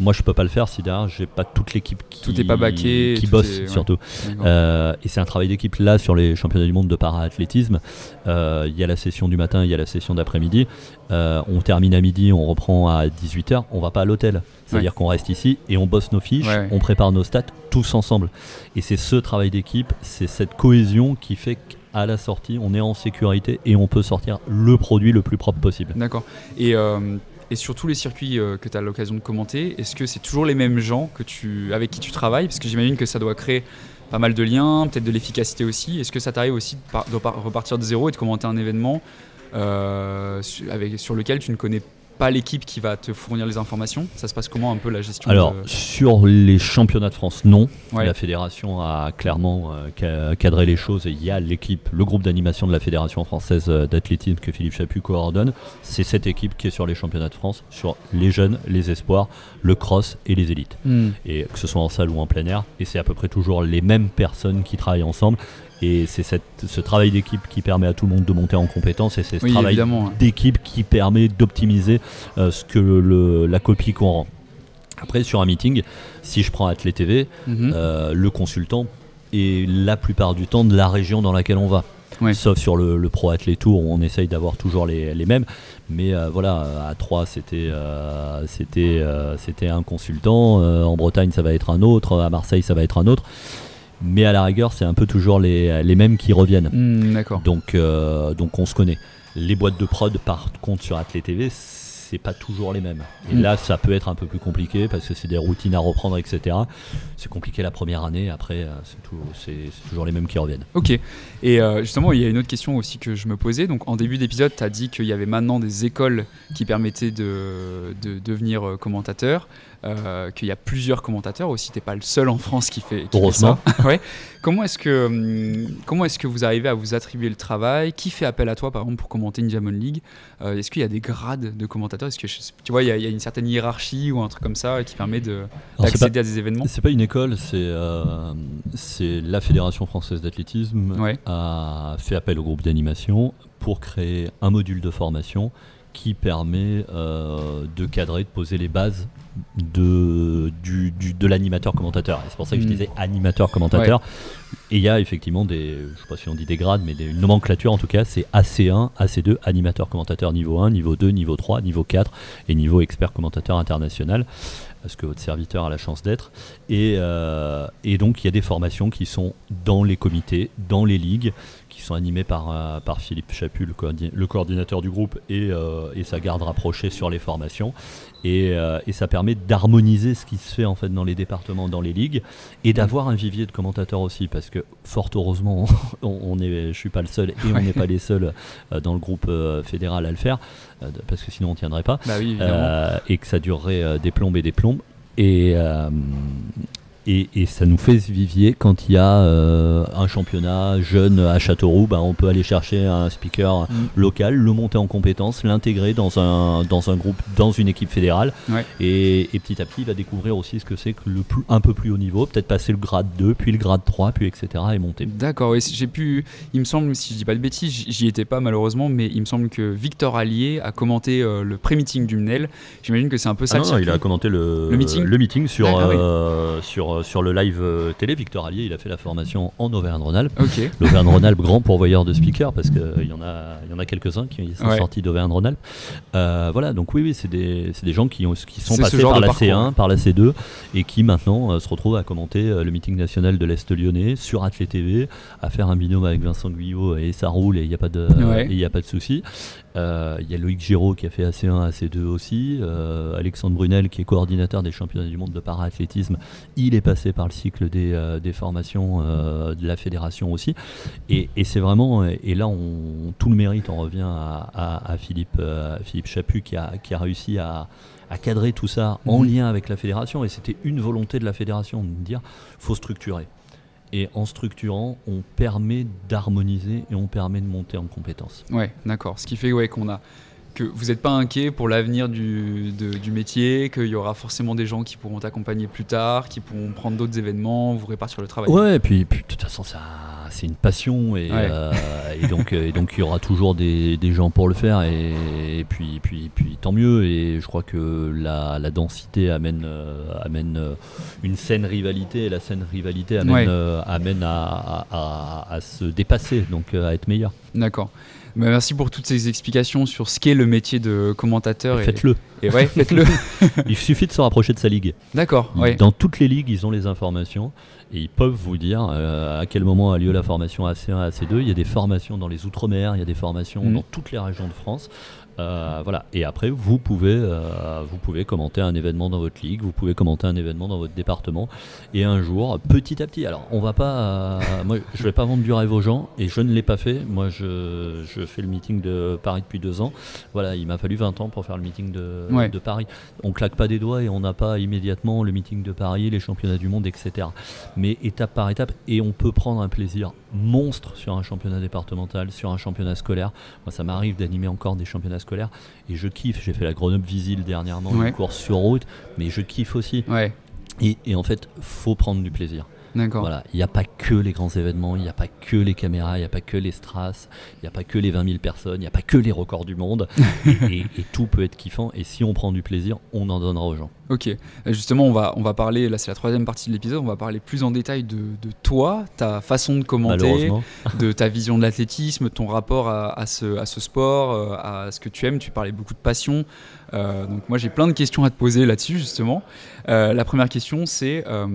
moi, je peux pas le faire si derrière j'ai pas toute l'équipe qui, tout est pas baqué, qui bosse surtout. et c'est un travail d'équipe là sur les championnats du monde de para-athlétisme. Il y a la session du matin, il y a la session d'après-midi. on termine à midi, on reprend à 18h. On va pas à l'hôtel. C'est-à-dire qu'on reste ici et on bosse nos fiches, on prépare nos stats tous ensemble. Et c'est ce travail d'équipe, c'est cette cohésion qui fait à la sortie, on est en sécurité et on peut sortir le produit le plus propre possible. D'accord. Et, euh, sur tous les circuits euh, que tu as l'occasion de commenter, est-ce que c'est toujours les mêmes gens avec qui tu travailles? Parce que j'imagine que ça doit créer pas mal de liens, peut-être de l'efficacité aussi. Est-ce que ça t'arrive aussi de, repartir de zéro et de commenter un événement euh, sur lequel tu ne connais pas l'équipe qui va te fournir les informations Ça se passe comment un peu la gestion Alors, sur les championnats de France, non. La fédération a clairement euh, cadré les choses et il y a l'équipe, le groupe d'animation de la Fédération française euh, d'athlétisme que Philippe Chaput coordonne. C'est cette équipe qui est sur les championnats de France, sur les jeunes, les espoirs, le cross et les élites. Hmm. Et que ce soit en salle ou en plein air. Et c'est à peu près toujours les mêmes personnes qui travaillent ensemble. Et c'est ce travail d'équipe qui permet à tout le monde de monter en compétence et c'est ce travail d'équipe qui permet d'optimiser euh, ce que le, la copie qu'on rend. Après, sur un meeting, si je prends Athlé TV, mhm. euh, le consultant est la plupart du temps de la région dans laquelle on va. Sauf sur le, Pro Athlé Tour où on essaye d'avoir toujours les, les, mêmes. Mais euh, voilà, à 3 c'était c'était c'était un consultant, en Bretagne ça va être un autre, à Marseille ça va être un autre mais à la rigueur, c'est un peu toujours les, les mêmes qui reviennent. Hmm, d'accord. Donc, euh, donc on se connaît. Les boîtes de prod, par contre, sur Athlé TV, c'est pas toujours les mêmes. Et Mm. là, ça peut être un peu plus compliqué parce que c'est des routines à reprendre, etc. C'est compliqué la première année, après, euh, c'est toujours les mêmes qui reviennent. Ok. Et euh, justement, il y a une autre question aussi que je me posais. Donc, en début d'épisode, tu as dit qu'il y avait maintenant des écoles qui permettaient de, de devenir euh, commentateur, euh, qu'il y a plusieurs commentateurs aussi. Tu pas le seul en France qui fait, qui fait Heureusement. ça. ouais. Comment est-ce que, hum, comment est-ce que vous arrivez à vous attribuer le travail? Qui fait appel à toi, par exemple, pour commenter une Diamond League? Euh, Est-ce qu'il y a des grades de commentateurs Est-ce que je- tu vois, il y, a, il y a une certaine hiérarchie ou un truc comme ça qui permet de- Alors, c'est pas- d'accéder à des événements C'est pas une école, c'est euh, c'est la Fédération française d'athlétisme Ouais. a fait appel au groupe d'animation pour créer un module de formation qui permet euh, de cadrer, de poser les bases de, du, du- de l'animateur commentateur. C'est pour ça que je Mm. disais animateur commentateur. Et il y a effectivement des, je sais pas si on dit des grades, mais des, une nomenclature en tout cas, c'est AC1, AC2, animateur commentateur niveau 1, niveau 2, niveau 3, niveau 4 et niveau expert commentateur international, ce que votre serviteur a la chance d'être. Et, euh, et donc il y a des formations qui sont dans les comités, dans les ligues, qui sont animées par, euh, par Philippe Chaput, le, coordi- le coordinateur du groupe, et, euh, et sa garde rapprochée sur les formations. Et, euh, et ça permet d'harmoniser ce qui se fait en fait dans les départements, dans les ligues, et d'avoir un vivier de commentateurs aussi, parce que fort heureusement, on, est, je suis pas le seul, et on n'est pas les seuls dans le groupe fédéral à le faire, parce que sinon on tiendrait pas Bah oui, euh, et que ça durerait des plombes et des plombes. Et, euh, et, et ça nous fait ce vivier quand il y a euh, un championnat jeune à Châteauroux, ben, on peut aller chercher un speaker Mm. local, le monter en compétence, l'intégrer dans un, dans un groupe, dans une équipe fédérale. Ouais. Et, et petit à petit, il va découvrir aussi ce que c'est que le plus, un peu plus haut niveau, peut-être passer le grade 2, puis le grade 3, puis etc. et monter. D'accord, oui, j'ai pu. Il me semble, si je dis pas de bêtises, j'y étais pas malheureusement, mais il me semble que Victor Allier a commenté euh, le pré-meeting du MNEL. J'imagine que c'est un peu ça. Ah non, non, il a commenté le, Le meeting meeting sur, Ah, oui. euh, sur, sur le live euh, télé. Victor Allier, il a fait la formation en Auvergne-Rhône-Alpes. Ok. L'Auvergne-Rhône-Alpes, grand pourvoyeur de speakers, parce qu'il y en a, il y en a quelques-uns qui sont Ouais. sortis d'Auvergne-Rhône-Alpes. Euh, voilà, donc oui, oui, c'est des, c'est des gens qui, ont, qui sont passés par la parcours, C1, ouais. par la C2, et qui maintenant euh, se retrouvent à commenter euh, le meeting national de l'Est lyonnais sur Athlé TV, à faire un binôme avec Vincent Guyot, et ça roule, et il n'y a pas de, Ouais. et il y a pas de souci. Euh, Il y a Loïc Giraud qui a fait AC1, AC2 aussi. Euh, Alexandre Brunel qui est coordinateur des championnats du monde de para-athlétisme. Il est passé par le cycle des, euh, des formations de la fédération aussi. Et, et c'est vraiment, et là on, tout le mérite en revient à, à- à Philippe, Philippe Chaput qui a, qui a réussi à, à cadrer tout ça en Mhm. lien avec la fédération. Et c'était une volonté de la fédération de dire faut structurer. Et en structurant, on permet d'harmoniser et on permet de monter en compétences. Ouais, d'accord. Ce qui fait qu'on a que vous n'êtes pas inquiet pour l'avenir du, de- du métier, qu'il y aura forcément des gens qui pourront t'accompagner plus tard, qui pourront prendre d'autres événements, vous répartir le travail. Ouais, et puis, puis de toute façon, c'est une passion et, Ouais. euh, et donc et donc il y aura toujours des, des gens pour le faire et, et puis puis puis tant mieux et je crois que la, la densité amène euh, amène euh, une saine rivalité et la saine rivalité amène Ouais. euh, amène à, à- à- à se dépasser donc à être meilleur. D'accord. Bah, merci pour toutes ces explications sur ce qu'est le métier de commentateur. Faites-le. Et ouais, faites-le. Il suffit de se rapprocher de sa ligue. D'accord. Ouais. Dans toutes les ligues, ils ont les informations et ils peuvent vous dire euh, à quel moment a lieu la formation AC1, AC2. Il y a des formations dans les Outre-mer, il y a des formations Mhm. dans toutes les régions de France. Euh, voilà. Et après, vous pouvez, euh, vous pouvez commenter un événement dans votre ligue, vous pouvez commenter un événement dans votre département. Et un jour, petit à petit, alors on va pas, euh, moi je vais pas vendre du rêve aux gens et je ne l'ai pas fait. Moi je, je fais le meeting de Paris depuis deux ans. Voilà, il m'a fallu 20 ans pour faire le meeting de, Ouais. de Paris. On claque pas des doigts et on n'a pas immédiatement le meeting de Paris, les championnats du monde, etc. Mais étape par étape, et on peut prendre un plaisir monstre sur un championnat départemental, sur un championnat scolaire. Moi, ça m'arrive d'animer encore des championnats scolaires et je kiffe. J'ai fait la Grenoble Visile dernièrement, Ouais. une course sur route, mais je kiffe aussi. Ouais. Et, et en fait, faut prendre du plaisir. D'accord. Voilà, il n'y a pas que les grands événements, il n'y a pas que les caméras, il n'y a pas que les strass, il n'y a pas que les 20 000 personnes, il n'y a pas que les records du monde. et, et- et tout peut être kiffant. Et si on prend du plaisir, on en donnera aux gens. Ok. Euh, Justement, on va, on va parler, là c'est la troisième partie de l'épisode, on va parler plus en détail de, de toi, ta façon de commenter, de ta vision de l'athlétisme, ton rapport à, à ce, à ce sport, euh, à ce que tu aimes. Tu parlais beaucoup de passion. Euh, donc moi j'ai plein de questions à te poser là-dessus justement. Euh, la première question c'est euh,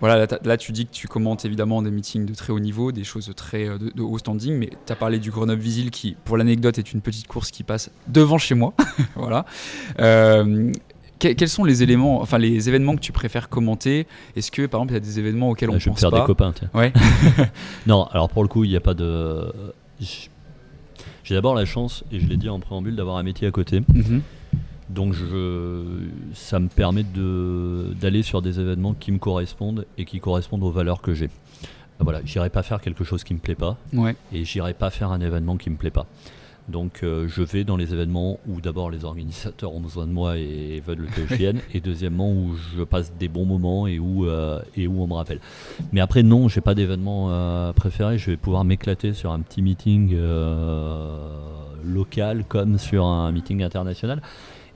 voilà, là, tu dis que tu commentes évidemment des meetings de très haut niveau, des choses très de, haut standing, mais tu as parlé du Grenoble Visil qui, pour l'anecdote, est une petite course qui passe devant chez moi. voilà. quels sont les éléments, enfin les événements que tu préfères commenter? Est-ce que par exemple il y a des événements auxquels on je pense vais faire des copains, tiens. Ouais. non, alors pour le coup, il n'y a pas de. J'ai d'abord la chance, et je l'ai dit en préambule, d'avoir un métier à côté. Mhm. Donc je, ça me permet d'aller sur des événements qui me correspondent et qui correspondent aux valeurs que j'ai. Voilà, j'irai pas faire quelque chose qui me plaît pas ouais. et j'irai pas faire un événement qui me plaît pas. Donc euh, je vais dans les événements où d'abord les organisateurs ont besoin de moi et veulent que je vienne, et deuxièmement où je passe des bons moments et où, euh, et où on me rappelle. Mais après non, j'ai pas d'événement euh, préféré, je vais pouvoir m'éclater sur un petit meeting local comme sur un meeting international.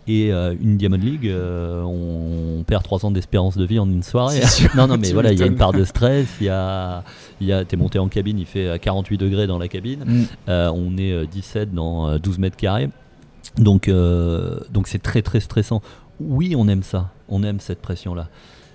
Et euh, une Diamond League, euh, on, perd 3 ans d'espérance de vie en une soirée. non, non, mais voilà, il y a une part de stress. Il y a, y a, t'es monté en cabine, il fait 48 degrés dans la cabine. Mm. Euh, on est 17 dans 12 mètres carrés. Donc, donc c'est très très stressant. Oui, on aime ça, on aime cette pression-là.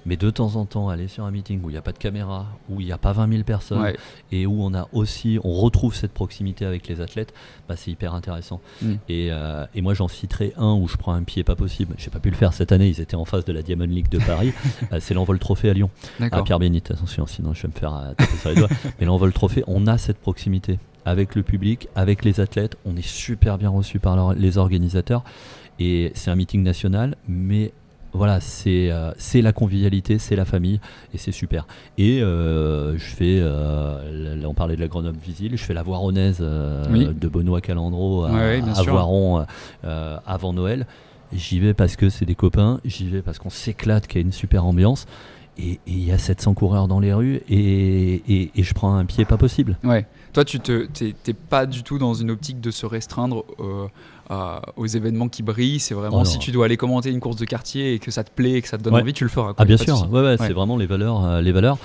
Mais de temps en temps, aller sur un meeting où il n'y a pas de caméra, où il n'y a pas 20 000 personnes, et où on a aussi, on retrouve cette proximité avec les athlètes, bah, c'est hyper intéressant. Mm. Euh, et, moi, j'en citerai un où je prends un pied pas possible. J'ai pas pu le faire cette année. Ils étaient en face de la Diamond League de Paris. Euh, c'est l'envol trophée à Lyon. À Pierre Bénit, attention, sinon je vais me faire euh, taper sur les doigts. Mais l'envol trophée, on a cette proximité avec le public, avec les athlètes. On est super bien reçu par les organisateurs. Et c'est un meeting national, mais voilà, euh, c'est la convivialité, c'est la famille et c'est super. Et euh, je fais, euh, on parlait de la Grenoble Visile, je fais la Voironnaise de Benoît Calandro à, Voiron avant Noël. J'y vais parce que c'est des copains, j'y vais parce qu'on s'éclate, qu'il y a une super ambiance. Et il y a 700 coureurs dans les rues et, et, je prends un pied pas possible. Ouais. Toi, tu n'es pas du tout dans une optique de se restreindre aux événements qui brillent. C'est vraiment oh si tu dois aller commenter une course de quartier et que ça te plaît et que ça te donne envie, tu le feras. Ah bien sûr, ouais, ouais, c'est vraiment les valeurs, euh, les valeurs.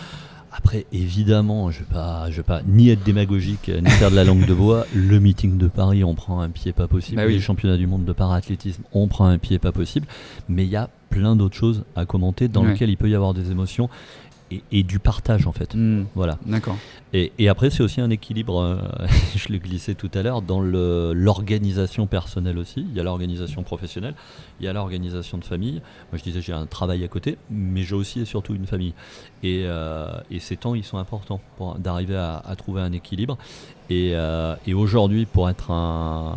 Après, évidemment, je ne vais, pas, je vais pas ni être démagogique, ni faire de la langue de bois. Le meeting de Paris, on prend un pied pas possible. Bah Les championnats du monde de para-athlétisme, on prend un pied pas possible. Mais il y a plein d'autres choses à commenter dans lesquelles il peut y avoir des émotions et, du partage en fait. Hmm. Voilà. D'accord. Et, après, c'est aussi un équilibre, euh, je l'ai glissé tout à l'heure, dans l'organisation personnelle aussi. Il y a l'organisation professionnelle, il y a l'organisation de famille. Moi, je disais, j'ai un travail à côté, mais j'ai aussi et surtout une famille. Et, euh, ces temps, ils sont importants pour d'arriver à, trouver un équilibre. Et, euh, aujourd'hui, pour être un,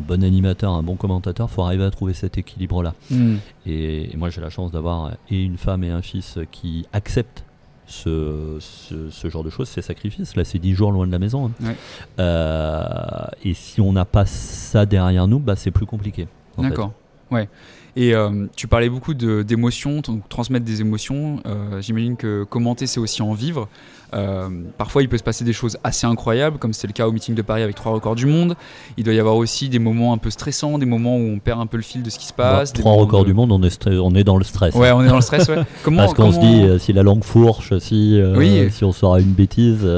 bon animateur, un bon commentateur, il faut arriver à trouver cet équilibre-là. Hmm. Et, et moi, j'ai la chance d'avoir et une femme et un fils qui acceptent ce, ce, genre de choses, c'est sacrifice. Là, c'est 10 jours loin de la maison. Hein. Euh, et si on n'a pas ça derrière nous, bah, c'est plus compliqué. D'accord. Ouais. Et euh, tu parlais beaucoup d'émotions, transmettre des émotions. Euh, j'imagine que commenter, c'est aussi en vivre. Euh, parfois, il peut se passer des choses assez incroyables, comme c'est le cas au meeting de Paris avec trois records du monde. Il doit y avoir aussi des moments un peu stressants, des moments où on perd un peu le fil de ce qui se passe. trois records du monde, on est, on est dans le stress. Ouais, on est dans le stress. Ouais. Comment, Parce qu'on se dit, si la langue fourche, si, si on sera une bêtise.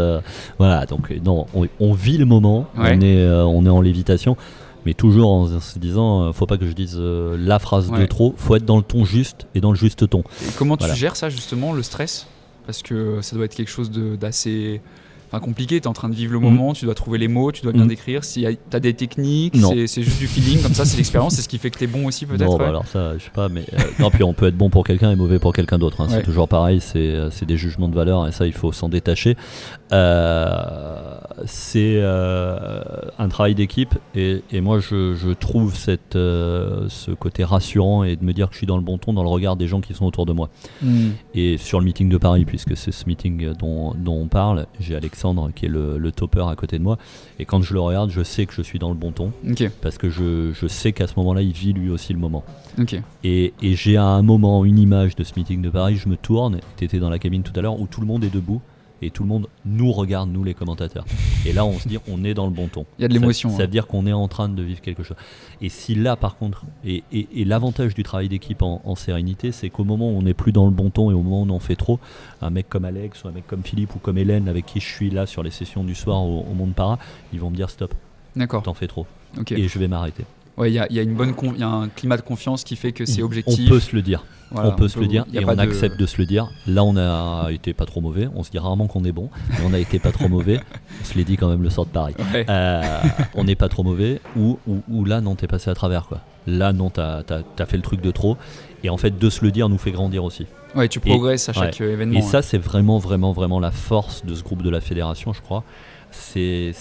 voilà, donc non, on, vit le moment, on, est, on est en lévitation mais toujours en se disant euh, faut pas que je dise euh, la phrase de trop, faut être dans le ton juste et dans le juste ton. Et comment tu gères ça justement, le stress? Parce que ça doit être quelque chose d'assez enfin, compliqué, tu es en train de vivre le moment, tu dois trouver les mots, tu dois bien mm. décrire. Si tu as des techniques, c'est juste du feeling, comme ça c'est l'expérience, c'est ce qui fait que tu es bon aussi peut-être. Non, bah alors ça, je sais pas, mais euh, non, puis on peut être bon pour quelqu'un et mauvais pour quelqu'un d'autre. Hein. C'est toujours pareil, c'est des jugements de valeur et ça il faut s'en détacher. Euh, c'est euh, un travail d'équipe et, moi je, trouve cette, euh, ce côté rassurant et de me dire que je suis dans le bon ton dans le regard des gens qui sont autour de moi. Hmm. Et sur le meeting de Paris, puisque c'est ce meeting dont, on parle, j'ai Alexandre qui est le, topper à côté de moi. Et quand je le regarde, je sais que je suis dans le bon ton. Parce que je, je sais qu'à ce moment-là, il vit lui aussi le moment. Et, et j'ai à un moment une image de ce meeting de Paris, je me tourne, tu étais dans la cabine tout à l'heure, où tout le monde est debout et tout le monde nous regarde, nous les commentateurs. Et là, on se dit, on est dans le bon ton. Il y a de l'émotion. Ça, veut dire qu'on est en train de vivre quelque chose. Et si là, par contre, et, et, l'avantage du travail d'équipe en, sérénité, c'est qu'au moment où on n'est plus dans le bon ton et au moment où on en fait trop, un mec comme Alex ou un mec comme Philippe ou comme Hélène, avec qui je suis là sur les sessions du soir au, Monde Para, ils vont me dire stop. D'accord. T'en fais trop. Et je vais m'arrêter. Ouais, il y a, y a une bonne, y a un climat de confiance qui fait que c'est objectif. On peut se le dire. Voilà, on peut se le dire et on de- accepte de se le dire. Là, on a été pas trop mauvais. On se dit rarement qu'on est bon, mais on a été pas trop mauvais. On se l'est dit quand même le sort de. Ouais. Euh, on n'est pas trop mauvais ou, ou, ou là non t'es passé à travers quoi là non t'as as, fait le truc de trop et en fait de se le dire nous fait grandir aussi Ouais, tu progresses à chaque euh, événement. et ça c'est vraiment vraiment vraiment la force de ce groupe de la fédération je crois c'est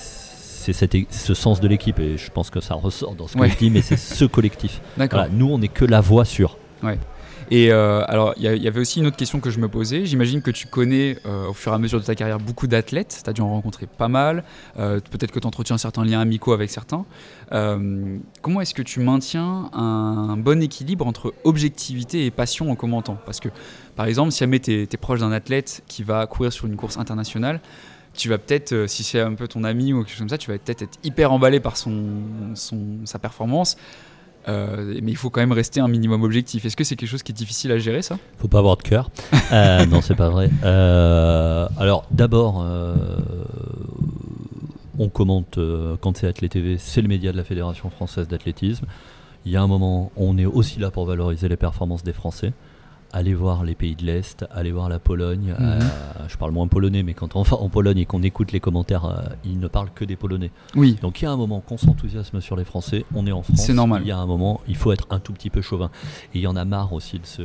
ce sens de l'équipe et je pense que ça ressort dans ce que Ouais. je dis mais c'est ce collectif. Voilà, nous on n'est que la voix sûre Et euh, alors, il y, avait aussi une autre question que je me posais. J'imagine que tu connais euh, au fur et à mesure de ta carrière beaucoup d'athlètes. Tu as dû en rencontrer pas mal. Euh, Peut-être que tu entretiens certains liens amicaux avec certains. Comment est-ce que tu maintiens un bon équilibre entre objectivité et passion en commentant? Parce que, par exemple, si jamais tu es, proche d'un athlète qui va courir sur une course internationale, tu vas peut-être, euh, si c'est un peu ton ami ou quelque chose comme ça, tu vas peut-être être hyper emballé par son, son- sa performance. Euh, mais il faut quand même rester un minimum objectif. Est-ce que c'est quelque chose qui est difficile à gérer, ça? Faut pas avoir de cœur. Euh, non c'est pas vrai. Euh, alors d'abord on commente quand c'est Athlé TV c'est le média de la Fédération française d'athlétisme. Il y a un moment on est aussi là pour valoriser les performances des Français allez voir les pays de l'Est, allez voir la Pologne. Mhm. Euh, je parle moins polonais, mais quand on va en Pologne et qu'on écoute les commentaires, euh, ils ne parlent que des Polonais. Oui. Donc il y a un moment qu'on s'enthousiasme sur les Français, on est en France. C'est normal. Il y a un moment, il faut être un tout petit peu chauvin. Et il y en a marre aussi de, ce-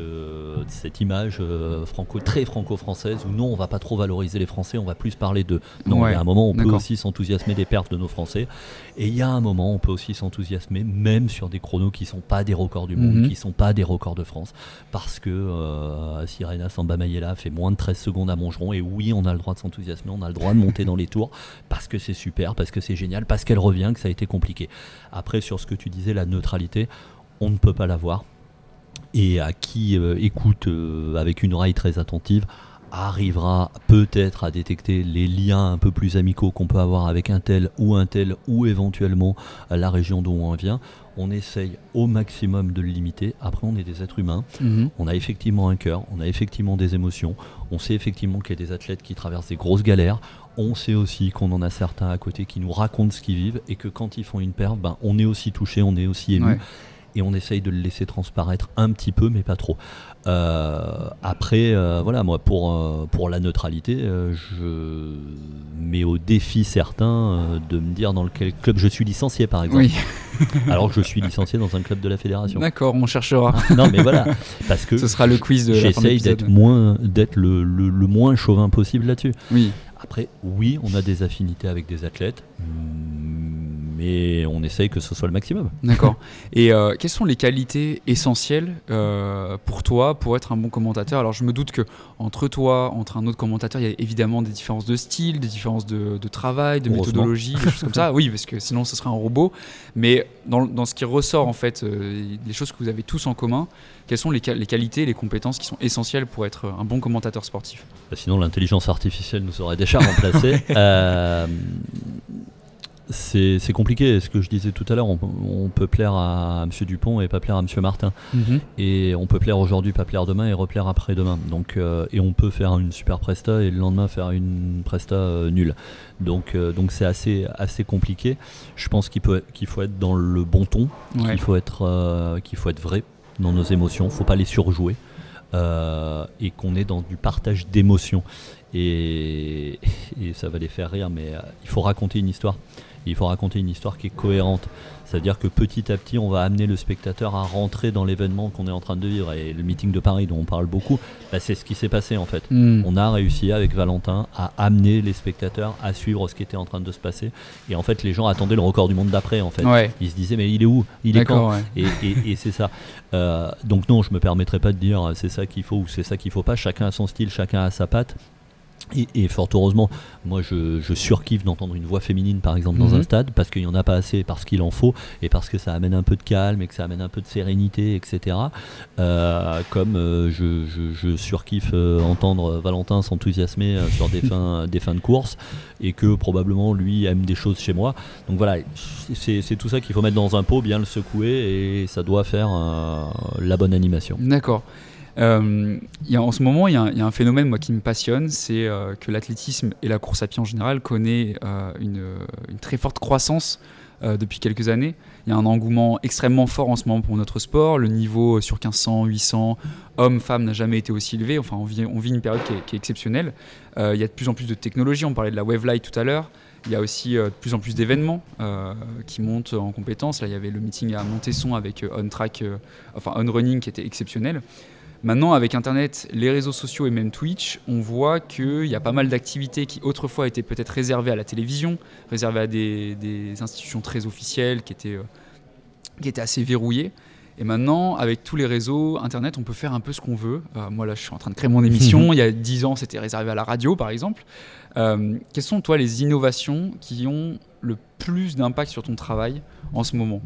de cette image euh, franco, très franco-française où non, on va pas trop valoriser les Français, on va plus parler de. Non, Ouais, il y a un moment, on peut aussi s'enthousiasmer des perfs de nos Français. Et il y a un moment, on peut aussi s'enthousiasmer même sur des chronos qui sont pas des records du monde, Mhm. qui sont pas des records de France. Parce que euh, Sirena Samba Mayela fait moins de 13 secondes à Montgeron. Et oui, on a le droit de s'enthousiasmer, on a le droit de monter dans les tours parce que c'est super, parce que c'est génial, parce qu'elle revient, que ça a été compliqué. Après, sur ce que tu disais, la neutralité, on ne peut pas l'avoir. Et à qui euh, écoute euh, avec une oreille très attentive arrivera peut-être à détecter les liens un peu plus amicaux qu'on peut avoir avec un tel ou un tel ou éventuellement la région d'où on vient. On essaye au maximum de le limiter. Après, on est des êtres humains. Mhm. On a effectivement un cœur, on a effectivement des émotions, on sait effectivement qu'il y a des athlètes qui traversent des grosses galères, on sait aussi qu'on en a certains à côté qui nous racontent ce qu'ils vivent et que quand ils font une perte, ben, on est aussi touché, on est aussi ému Ouais. Et on essaye de le laisser transparaître un petit peu mais pas trop. Euh, après, euh, voilà, moi pour, euh, pour la neutralité, je mets au défi certains de me dire dans lequel club je suis licencié par exemple, Oui, alors que je suis licencié dans un club de la fédération. d'accord, on cherchera. non mais voilà, parce que Ce sera le quiz de J'essaye d'être moins, d'être le, le- le moins chauvin possible là-dessus. Oui, Après, oui, on a des affinités avec des athlètes, mm, mais on essaye que ce soit le maximum. d'accord. Et euh, quelles sont les qualités essentielles euh, pour toi pour être un bon commentateur? Alors je me doute que entre toi, entre un autre commentateur, il y a évidemment des différences de style, des différences de, de travail, de méthodologie, des choses comme ça. Oui, parce que sinon ce serait un robot. Mais dans, dans ce qui ressort en fait, euh, les choses que vous avez tous en commun, quelles sont les, les qualités, les compétences qui sont essentielles pour être un bon commentateur sportif? Bah, Sinon, l'intelligence artificielle nous aurait déjà remplacés. C'est compliqué. Ce que je disais tout à l'heure, on, on peut plaire à M. Dupont et pas plaire à M. Martin. Et on peut plaire aujourd'hui, pas plaire demain et replaire après-demain. Donc, euh, et on peut faire une super presta et le lendemain faire une presta euh, nulle. Donc, euh, donc c'est assez, assez compliqué. Je pense qu'il faut être dans le bon ton, Ouais. qu'il faut être, qu'il faut être vrai dans nos émotions. Faut pas les surjouer et qu'on est dans du partage d'émotions. Et, et ça va les faire rire, mais il faut raconter une histoire. Il faut raconter une histoire qui est cohérente. C'est-à-dire que petit à petit, on va amener le spectateur à rentrer dans l'événement qu'on est en train de vivre. Et le meeting de Paris dont on parle beaucoup, bah, c'est ce qui s'est passé en fait. Hmm. On a réussi avec Valentin à amener les spectateurs à suivre ce qui était en train de se passer. Et en fait, les gens attendaient le record du monde d'après en fait. Ouais, Ils se disaient mais il est où? Il est quand? ouais. et, et- et c'est ça. Euh, donc non, je me permettrai pas de dire c'est ça qu'il faut ou c'est ça qu'il faut pas. Chacun a son style, chacun a sa patte. Et, et fort heureusement, moi je, je surkiffe d'entendre une voix féminine par exemple dans Mhm. un stade parce qu'il n'y en a pas assez, parce qu'il en faut et parce que ça amène un peu de calme et que ça amène un peu de sérénité, etc. Euh, comme euh, je, je- je surkiffe euh, entendre Valentin s'enthousiasmer euh, sur des fins, des fins de course et que probablement lui aime des choses chez moi. Donc voilà, c'est tout ça qu'il faut mettre dans un pot, bien le secouer et ça doit faire la bonne animation. D'accord. Euh, en ce moment, il y, a un- phénomène moi, qui me passionne, c'est euh, que l'athlétisme et la course à pied en général connaît euh, une, très forte croissance depuis quelques années. Il y a un engouement extrêmement fort en ce moment pour notre sport. Le niveau sur 1500, 800, hommes, femmes n'a jamais été aussi élevé. Enfin, on vit, une période qui est, exceptionnelle. il y a de plus en plus de technologies. On parlait de la wave light tout à l'heure. Il y a aussi de plus en plus d'événements qui montent en compétences. Là, il y avait le meeting à Montesson avec On Track, enfin On Running, qui était exceptionnel. Maintenant, avec Internet, les réseaux sociaux et même Twitch, on voit qu'il y a pas mal d'activités qui autrefois étaient peut-être réservées à la télévision, réservées à des, institutions très officielles qui étaient, euh, qui étaient assez verrouillées. Et maintenant, avec tous les réseaux, Internet, on peut faire un peu ce qu'on veut. Euh, moi, là, je suis en train de créer mon émission. Il y a 10 ans, c'était réservé à la radio, par exemple. Euh, quelles sont, toi, les innovations qui ont le plus d'impact sur ton travail en ce moment?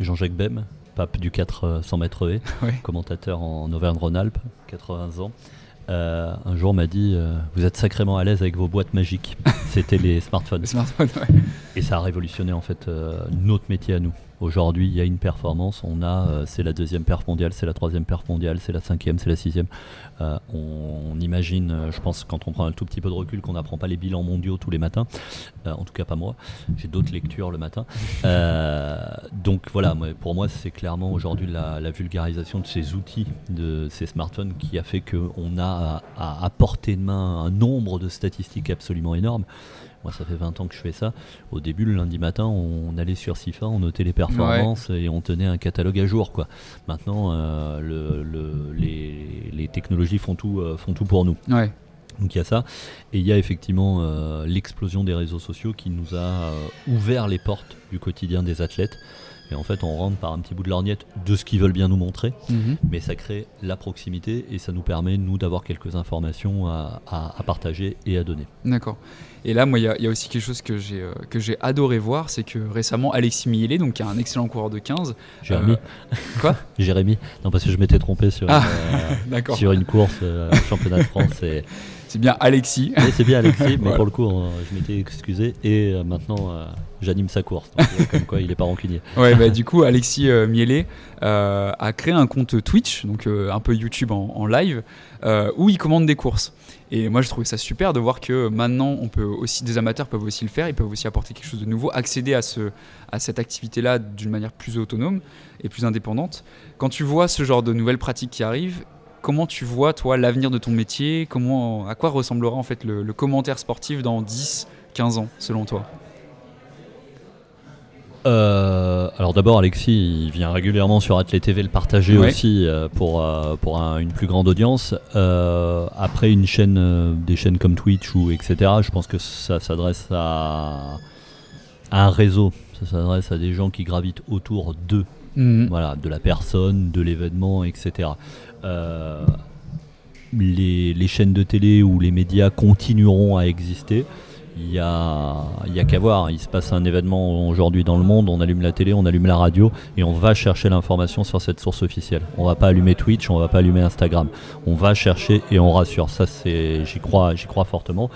Jean-Jacques Bem, pape du 400 mètres V, commentateur en Auvergne-Rhône-Alpes, 80 ans. Euh, un jour m'a dit euh, Vous êtes sacrément à l'aise avec vos boîtes magiques. C'était les smartphones. Et ça a révolutionné en fait euh, notre métier à nous. Aujourd'hui, il y a une performance. On a, euh, c'est la deuxième perf mondiale, c'est la troisième perf mondiale, c'est la cinquième, c'est la sixième. Euh, on, imagine, euh, je pense, quand on prend un tout petit peu de recul, qu'on n'apprend pas les bilans mondiaux tous les matins. en tout cas, pas moi. J'ai d'autres lectures le matin. donc voilà, pour moi, c'est clairement aujourd'hui la, vulgarisation de ces outils, de ces smartphones, qui a fait qu'on a à, à portée de main un nombre de statistiques absolument énormes. Moi, ça fait 20 ans que je fais ça. Au début, le lundi matin, on allait sur SIFA, on notait les performances et on tenait un catalogue à jour. Quoi. Maintenant, euh, le, les, technologies font tout, euh, font tout pour nous. Donc il y a ça. Et il y a effectivement euh, l'explosion des réseaux sociaux qui nous a ouvert les portes du quotidien des athlètes. Et en fait, on rentre par un petit bout de lorgnette de ce qu'ils veulent bien nous montrer, mhm. mais ça crée la proximité et ça nous permet, nous, d'avoir quelques informations à, partager et à donner. D'accord. Et là, moi, il y, a aussi quelque chose que j'ai euh, que j'ai adoré voir, c'est que récemment, Alexis Millet, donc qui est un excellent coureur de 15. Jérémy. Euh, quoi? Jérémy. Non, parce que je m'étais trompé sur, ah, une, euh, sur une course championnat de France. Et... C'est bien Alexis. Oui, c'est bien Alexis, mais pour le coup, je m'étais excusé et maintenant j'anime sa course. Donc, comme quoi, il est pas rancunier. Ouais, bah, du coup, Alexis Mielet a créé un compte Twitch, donc un peu YouTube en live, où il commande des courses. Et moi, je trouvais ça super de voir que maintenant, on peut aussi, des amateurs peuvent aussi le faire, ils peuvent aussi apporter quelque chose de nouveau, accéder à, ce, à cette activité-là d'une manière plus autonome et plus indépendante. Quand tu vois ce genre de nouvelles pratiques qui arrivent, comment tu vois, toi, l'avenir de ton métier? Comment, À quoi ressemblera en fait le, le commentaire sportif dans 10, 15 ans, selon toi? Euh, alors d'abord Alexis il vient régulièrement sur Athlé TV le partager aussi euh, pour, euh, pour une plus grande audience. après une chaîne, des chaînes comme Twitch ou etc. Je pense que ça s'adresse à, un réseau. Ça s'adresse à des gens qui gravitent autour d'eux. Mhm. Voilà, de la personne, de l'événement, etc. Les, les, chaînes de télé ou les médias continueront à exister il y a, y a qu'à voir. Il se passe un événement aujourd'hui dans le monde, on allume la télé, on allume la radio et on va chercher l'information sur cette source officielle. On va pas allumer Twitch, on va pas allumer Instagram. On va chercher et on rassure. Ça, c'est, j'y crois, j'y crois fortement.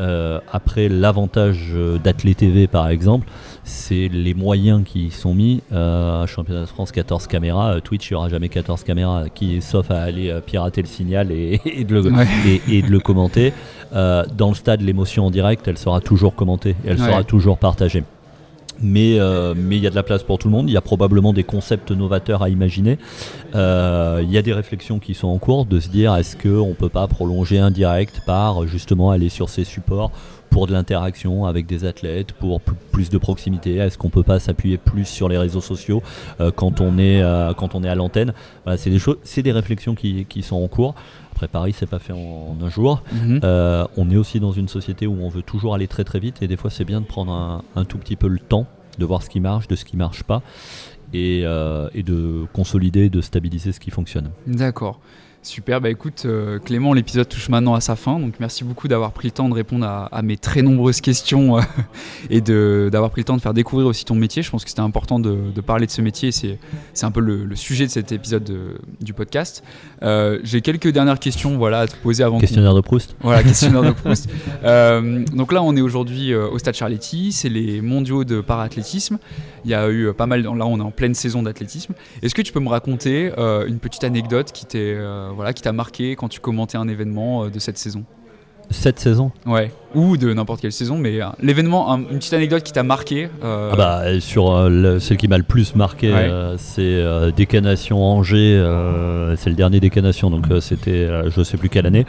Euh, après, l'avantage d'Athlé TV, par exemple, c'est les moyens qui y sont mis. Euh, championnat de France, 14 caméras. Euh, Twitch, il n'y aura jamais 14 caméras, qui, sauf à aller euh, pirater le signal et, de, le, et, de le commenter. Dans le stade, l'émotion en direct, elle sera toujours commentée, elle sera toujours partagée mais mais il y a de la place pour tout le monde. Il y a probablement des concepts novateurs à imaginer. Il y a des réflexions qui sont en cours de se dire est-ce qu'on ne peut pas prolonger un direct par justement aller sur ces supports pour de l'interaction avec des athlètes, pour plus de proximité? Est-ce qu'on peut pas s'appuyer plus sur les réseaux sociaux euh, quand, on est, euh, quand on est à l'antenne? Voilà, C'est des, choses, c'est des réflexions qui, qui, sont en cours. Après Paris, c'est pas fait en, un jour. Mhm. Euh, on est aussi dans une société où on veut toujours aller très très vite et des fois c'est bien de prendre un, un, tout petit peu le temps de voir ce qui marche, de ce qui marche pas et, et de consolider, de stabiliser ce qui fonctionne. D'accord. Super, bah écoute euh, Clément, l'épisode touche maintenant à sa fin, donc merci beaucoup d'avoir pris le temps de répondre à, mes très nombreuses questions euh, et d'avoir pris le temps de faire découvrir aussi ton métier. Je pense que c'était important de, parler de ce métier, c'est un peu le, sujet de cet épisode du podcast. Euh, j'ai quelques dernières questions voilà, à te poser avant. Questionnaire de Proust. Voilà, questionnaire de Proust. donc là, on est aujourd'hui au Stade Charletti, c'est les mondiaux de paraathlétisme. Il y a eu pas mal, là on est en pleine saison d'athlétisme. Est-ce que tu peux me raconter une petite anecdote qui t'est voilà, qui t'a marqué quand tu commentais un événement euh, de cette saison cette saison Ouais, ou de n'importe quelle saison, mais euh, l'événement, un- une petite anecdote qui t'a marqué. euh, Ah bah, sur euh, le- celle qui m'a le plus marqué, Ouais. c'est Décanation Angers. c'est le dernier Décanation, donc c'était je sais plus quelle année.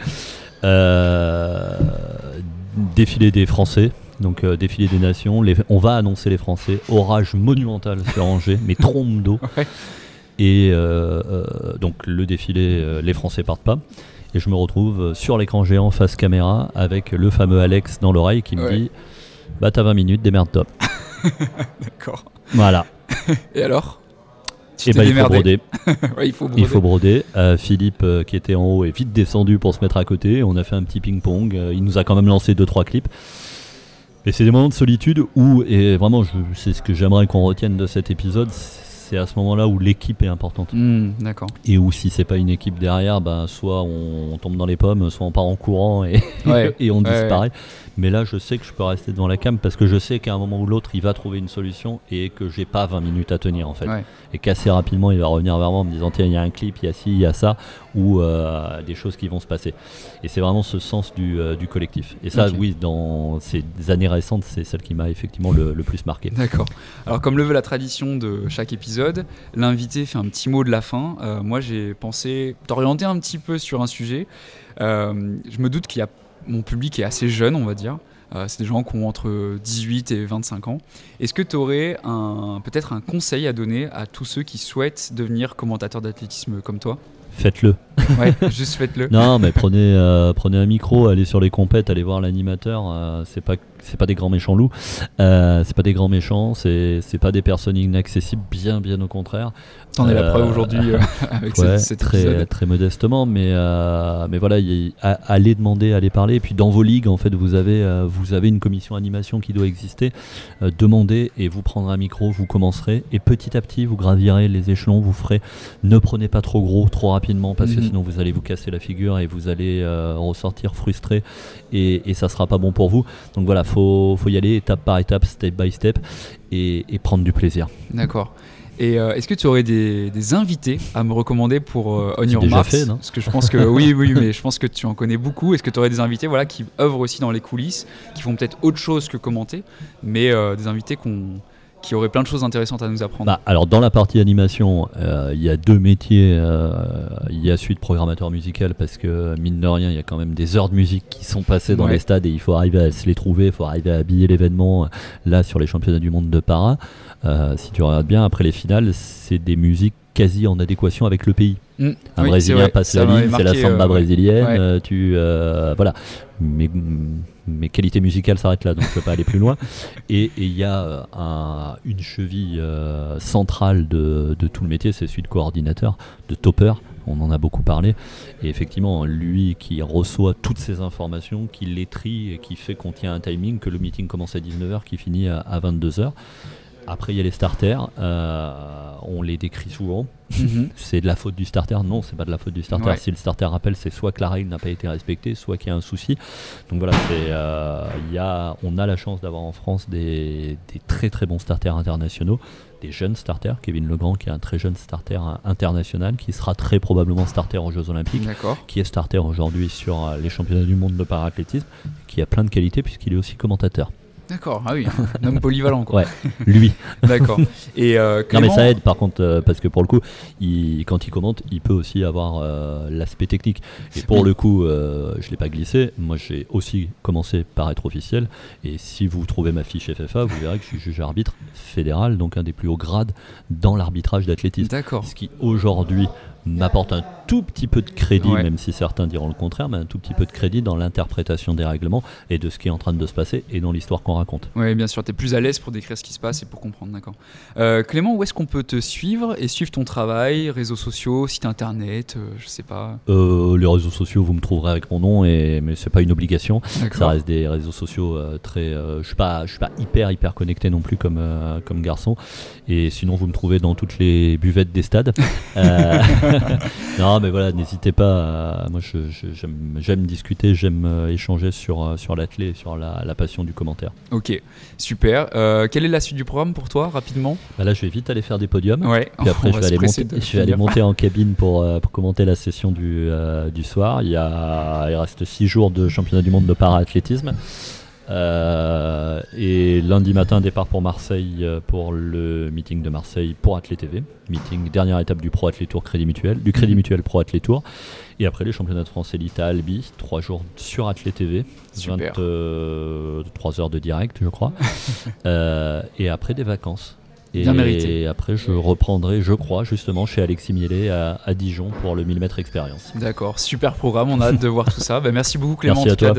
Défilé des Français. Donc défilé des nations, les- on va annoncer les Français, orage monumental sur Angers, mais trompe d'eau. Ouais. Et euh, euh, donc le défilé, euh, les Français partent pas. Et je me retrouve sur l'écran géant face caméra avec le fameux Alex dans l'oreille qui me Ouais. dit Bah t'as 20 minutes, démerde-toi. D'accord. Voilà. Et alors? Tu Et t'es bah il faut broder. Ouais, il faut broder. Il faut broder. Euh, Philippe euh, qui était en haut est vite descendu pour se mettre à côté. On a fait un petit ping-pong. Euh, il nous a quand même lancé 2-3 clips. Et c'est des moments de solitude où, et vraiment c'est ce que j'aimerais qu'on retienne de cet épisode, c'est à ce moment-là où l'équipe est importante. Hmm, D'accord. Et où si c'est pas une équipe derrière, ben, soit on, tombe dans les pommes, soit on part en courant et, Ouais. et on Ouais, disparaît. Mais là, je sais que je peux rester devant la cam parce que je sais qu'à un moment ou l'autre, il va trouver une solution et que j'ai pas 20 minutes à tenir en fait. Ouais. Et qu'assez rapidement, il va revenir vers moi en me disant tiens, il y a un clip, il y a ci, il y a ça, ou euh, des choses qui vont se passer. Et c'est vraiment ce sens du, euh, du collectif. Et ça, oui, dans ces années récentes, c'est celle qui m'a effectivement le, le plus marqué. D'accord. Alors, comme le veut la tradition de chaque épisode, l'invité fait un petit mot de la fin. Euh, moi, j'ai pensé t'orienter un petit peu sur un sujet. Je me doute qu'il y a mon public est assez jeune, on va dire. Euh, c'est des gens qui ont entre 18 et 25 ans. Est-ce que tu aurais peut-être un conseil à donner à tous ceux qui souhaitent devenir commentateurs d'athlétisme comme toi? Faites-le. Ouais, juste faites-le. Non, mais prenez, euh, prenez un micro, allez sur les compètes, allez voir l'animateur. euh, c'est pas, c'est pas des grands méchants loups, euh, c'est pas des grands méchants, c'est, c'est pas des personnes inaccessibles, bien, bien au contraire. T'en es la Euh, preuve aujourd'hui euh, avec Ouais, cet très, épisode. très modestement, mais, euh, mais voilà, y- a- allez demander, allez parler. Et puis dans vos ligues, en fait, vous avez, euh, vous avez une commission animation qui doit exister. Euh, demandez et vous prendrez un micro, vous commencerez. Et petit à petit, vous gravirez les échelons, vous ferez. Ne prenez pas trop gros, trop rapidement, parce que. Sinon vous allez vous casser la figure et vous allez euh, ressortir frustré et, et ça sera pas bon pour vous. Donc voilà, faut, faut y aller étape par étape, step by step, et, et prendre du plaisir. D'accord. Et euh, est-ce que tu aurais des, des invités à me recommander pour euh, On Your déjà Marks fait, non Parce que je pense que oui, oui, mais je pense que tu en connais beaucoup. Est-ce que tu aurais des invités voilà, qui œuvrent aussi dans les coulisses, qui font peut-être autre chose que commenter, mais euh, des invités qu'on- qui auraient plein de choses intéressantes à nous apprendre Bah, alors dans la partie animation, euh, il y a deux métiers. euh, Il y a celui de programmateur musical parce que mine de rien, il y a quand même des heures de musique qui sont passées dans Ouais. les stades et il faut arriver à se les trouver, il faut arriver à habiller l'événement. euh, Là sur les championnats du monde de para, euh, si tu regardes bien, après les finales, c'est des musiques quasi en adéquation avec le pays. Hmm. Un Oui, Brésilien vrai, passe la ligne, c'est la samba euh, brésilienne. Ouais. euh, tu euh, voilà, mes, mes qualités musicales s'arrêtent là, donc je peux pas aller plus loin. Et il y a un- une cheville centrale de, de tout le métier, c'est celui de coordinateur, de topper. On en a beaucoup parlé. Et effectivement, lui qui reçoit toutes ces informations, qui les trie et qui fait qu'on tient un timing, que le meeting commence à 19h, qui finit à, à 22h. Après, il y a les starters. euh, on les décrit souvent. Mhm. C'est de la faute du starter Non, c'est pas de la faute du starter. Ouais. Si le starter rappelle, c'est soit que la règle n'a pas été respectée, soit qu'il y a un souci. Donc voilà, euh, y a, on a la chance d'avoir en France des, des très très bons starters internationaux, des jeunes starters. Kevin Legrand, qui est un très jeune starter international, qui sera très probablement starter aux Jeux Olympiques, qui est starter aujourd'hui sur euh, les championnats du monde de paraathlétisme, qui a plein de qualités puisqu'il est aussi commentateur. D'accord. Ah oui, un homme polyvalent quoi. Ouais, lui. D'accord. Et euh, Non mais ça aide par contre euh, parce que pour le coup, il, quand il commente, il peut aussi avoir euh, l'aspect technique. Et pour Oui. le coup, euh, je l'ai pas glissé. Moi, j'ai aussi commencé par être officiel. Et si vous trouvez ma fiche FFA, vous verrez que je suis juge arbitre fédéral, donc un des plus hauts grades dans l'arbitrage d'athlétisme. D'accord. Ce qui aujourd'hui m'apporte un tout petit peu de crédit, Ouais. même si certains diront le contraire, mais un tout petit peu de crédit dans l'interprétation des règlements et de ce qui est en train de se passer et dans l'histoire qu'on raconte. Oui, bien sûr, tu es plus à l'aise pour décrire ce qui se passe et pour comprendre, d'accord. Euh, Clément, où est-ce qu'on peut te suivre et suivre ton travail, réseaux sociaux, site internet, euh, je sais pas. Euh, les réseaux sociaux, vous me trouverez avec mon nom, et, mais c'est pas une obligation. Ça reste des réseaux sociaux euh, très. je suis pas, pas hyper hyper connecté non plus comme comme garçon. Et sinon, vous me trouvez dans toutes les buvettes des stades. Euh, non, mais voilà, n'hésitez pas. moi, j'aime discuter, j'aime euh, échanger sur, euh, sur l'athlète, sur la, passion du commentaire. Ok, super. Euh, quelle est la suite du programme pour toi, rapidement? Bah Là, je vais vite aller faire des podiums. Ouais, puis après, je vais, aller monter, je vais aller monter, en cabine pour, pour commenter la session du, du soir. Il, y a, il reste six jours de championnat du monde de para-athlétisme. Euh, et lundi matin, départ pour Marseille euh, pour le meeting de Marseille pour Athlé TV. Meeting, dernière étape du Pro Athlé Tour Crédit Mutuel, du Crédit mhm. Mutuel Pro Athlé Tour. Et après les championnats de France Elite à Albi, trois jours sur Athlé TV, 23 euh, heures de direct, je crois. et après des vacances. Et, après, je reprendrai, je crois, justement chez Alexis Mielet à, Dijon pour le 1000 mètres expérience. D'accord, super programme, on a hâte de voir tout ça. Bah, merci beaucoup Clément en tout cas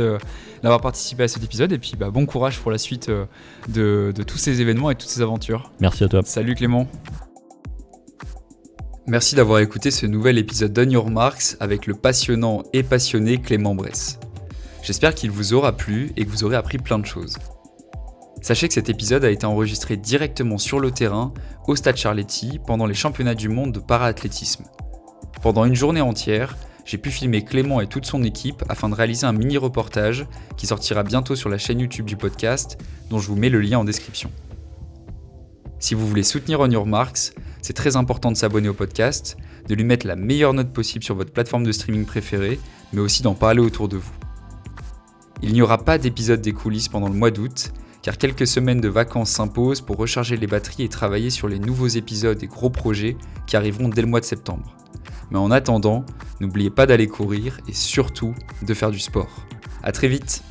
d'avoir participé à cet épisode et puis bah, bon courage pour la suite euh, de, de tous ces événements et toutes ces aventures. Merci à toi. Salut Clément. Merci d'avoir écouté ce nouvel épisode d'On Your Marks avec le passionnant et passionné Clément Bress. J'espère qu'il vous aura plu et que vous aurez appris plein de choses. Sachez que cet épisode a été enregistré directement sur le terrain, au Stade Charletti, pendant les championnats du monde de para-athlétisme. Pendant une journée entière, j'ai pu filmer Clément et toute son équipe afin de réaliser un mini-reportage qui sortira bientôt sur la chaîne YouTube du podcast, dont je vous mets le lien en description. Si vous voulez soutenir On Your c'est très important de s'abonner au podcast, de lui mettre la meilleure note possible sur votre plateforme de streaming préférée, mais aussi d'en parler autour de vous. Il n'y aura pas d'épisode des coulisses pendant le mois d'août, car quelques semaines de vacances s'imposent pour recharger les batteries et travailler sur les nouveaux épisodes et gros projets qui arriveront dès le mois de septembre. Mais en attendant, n'oubliez pas d'aller courir et surtout de faire du sport. A très vite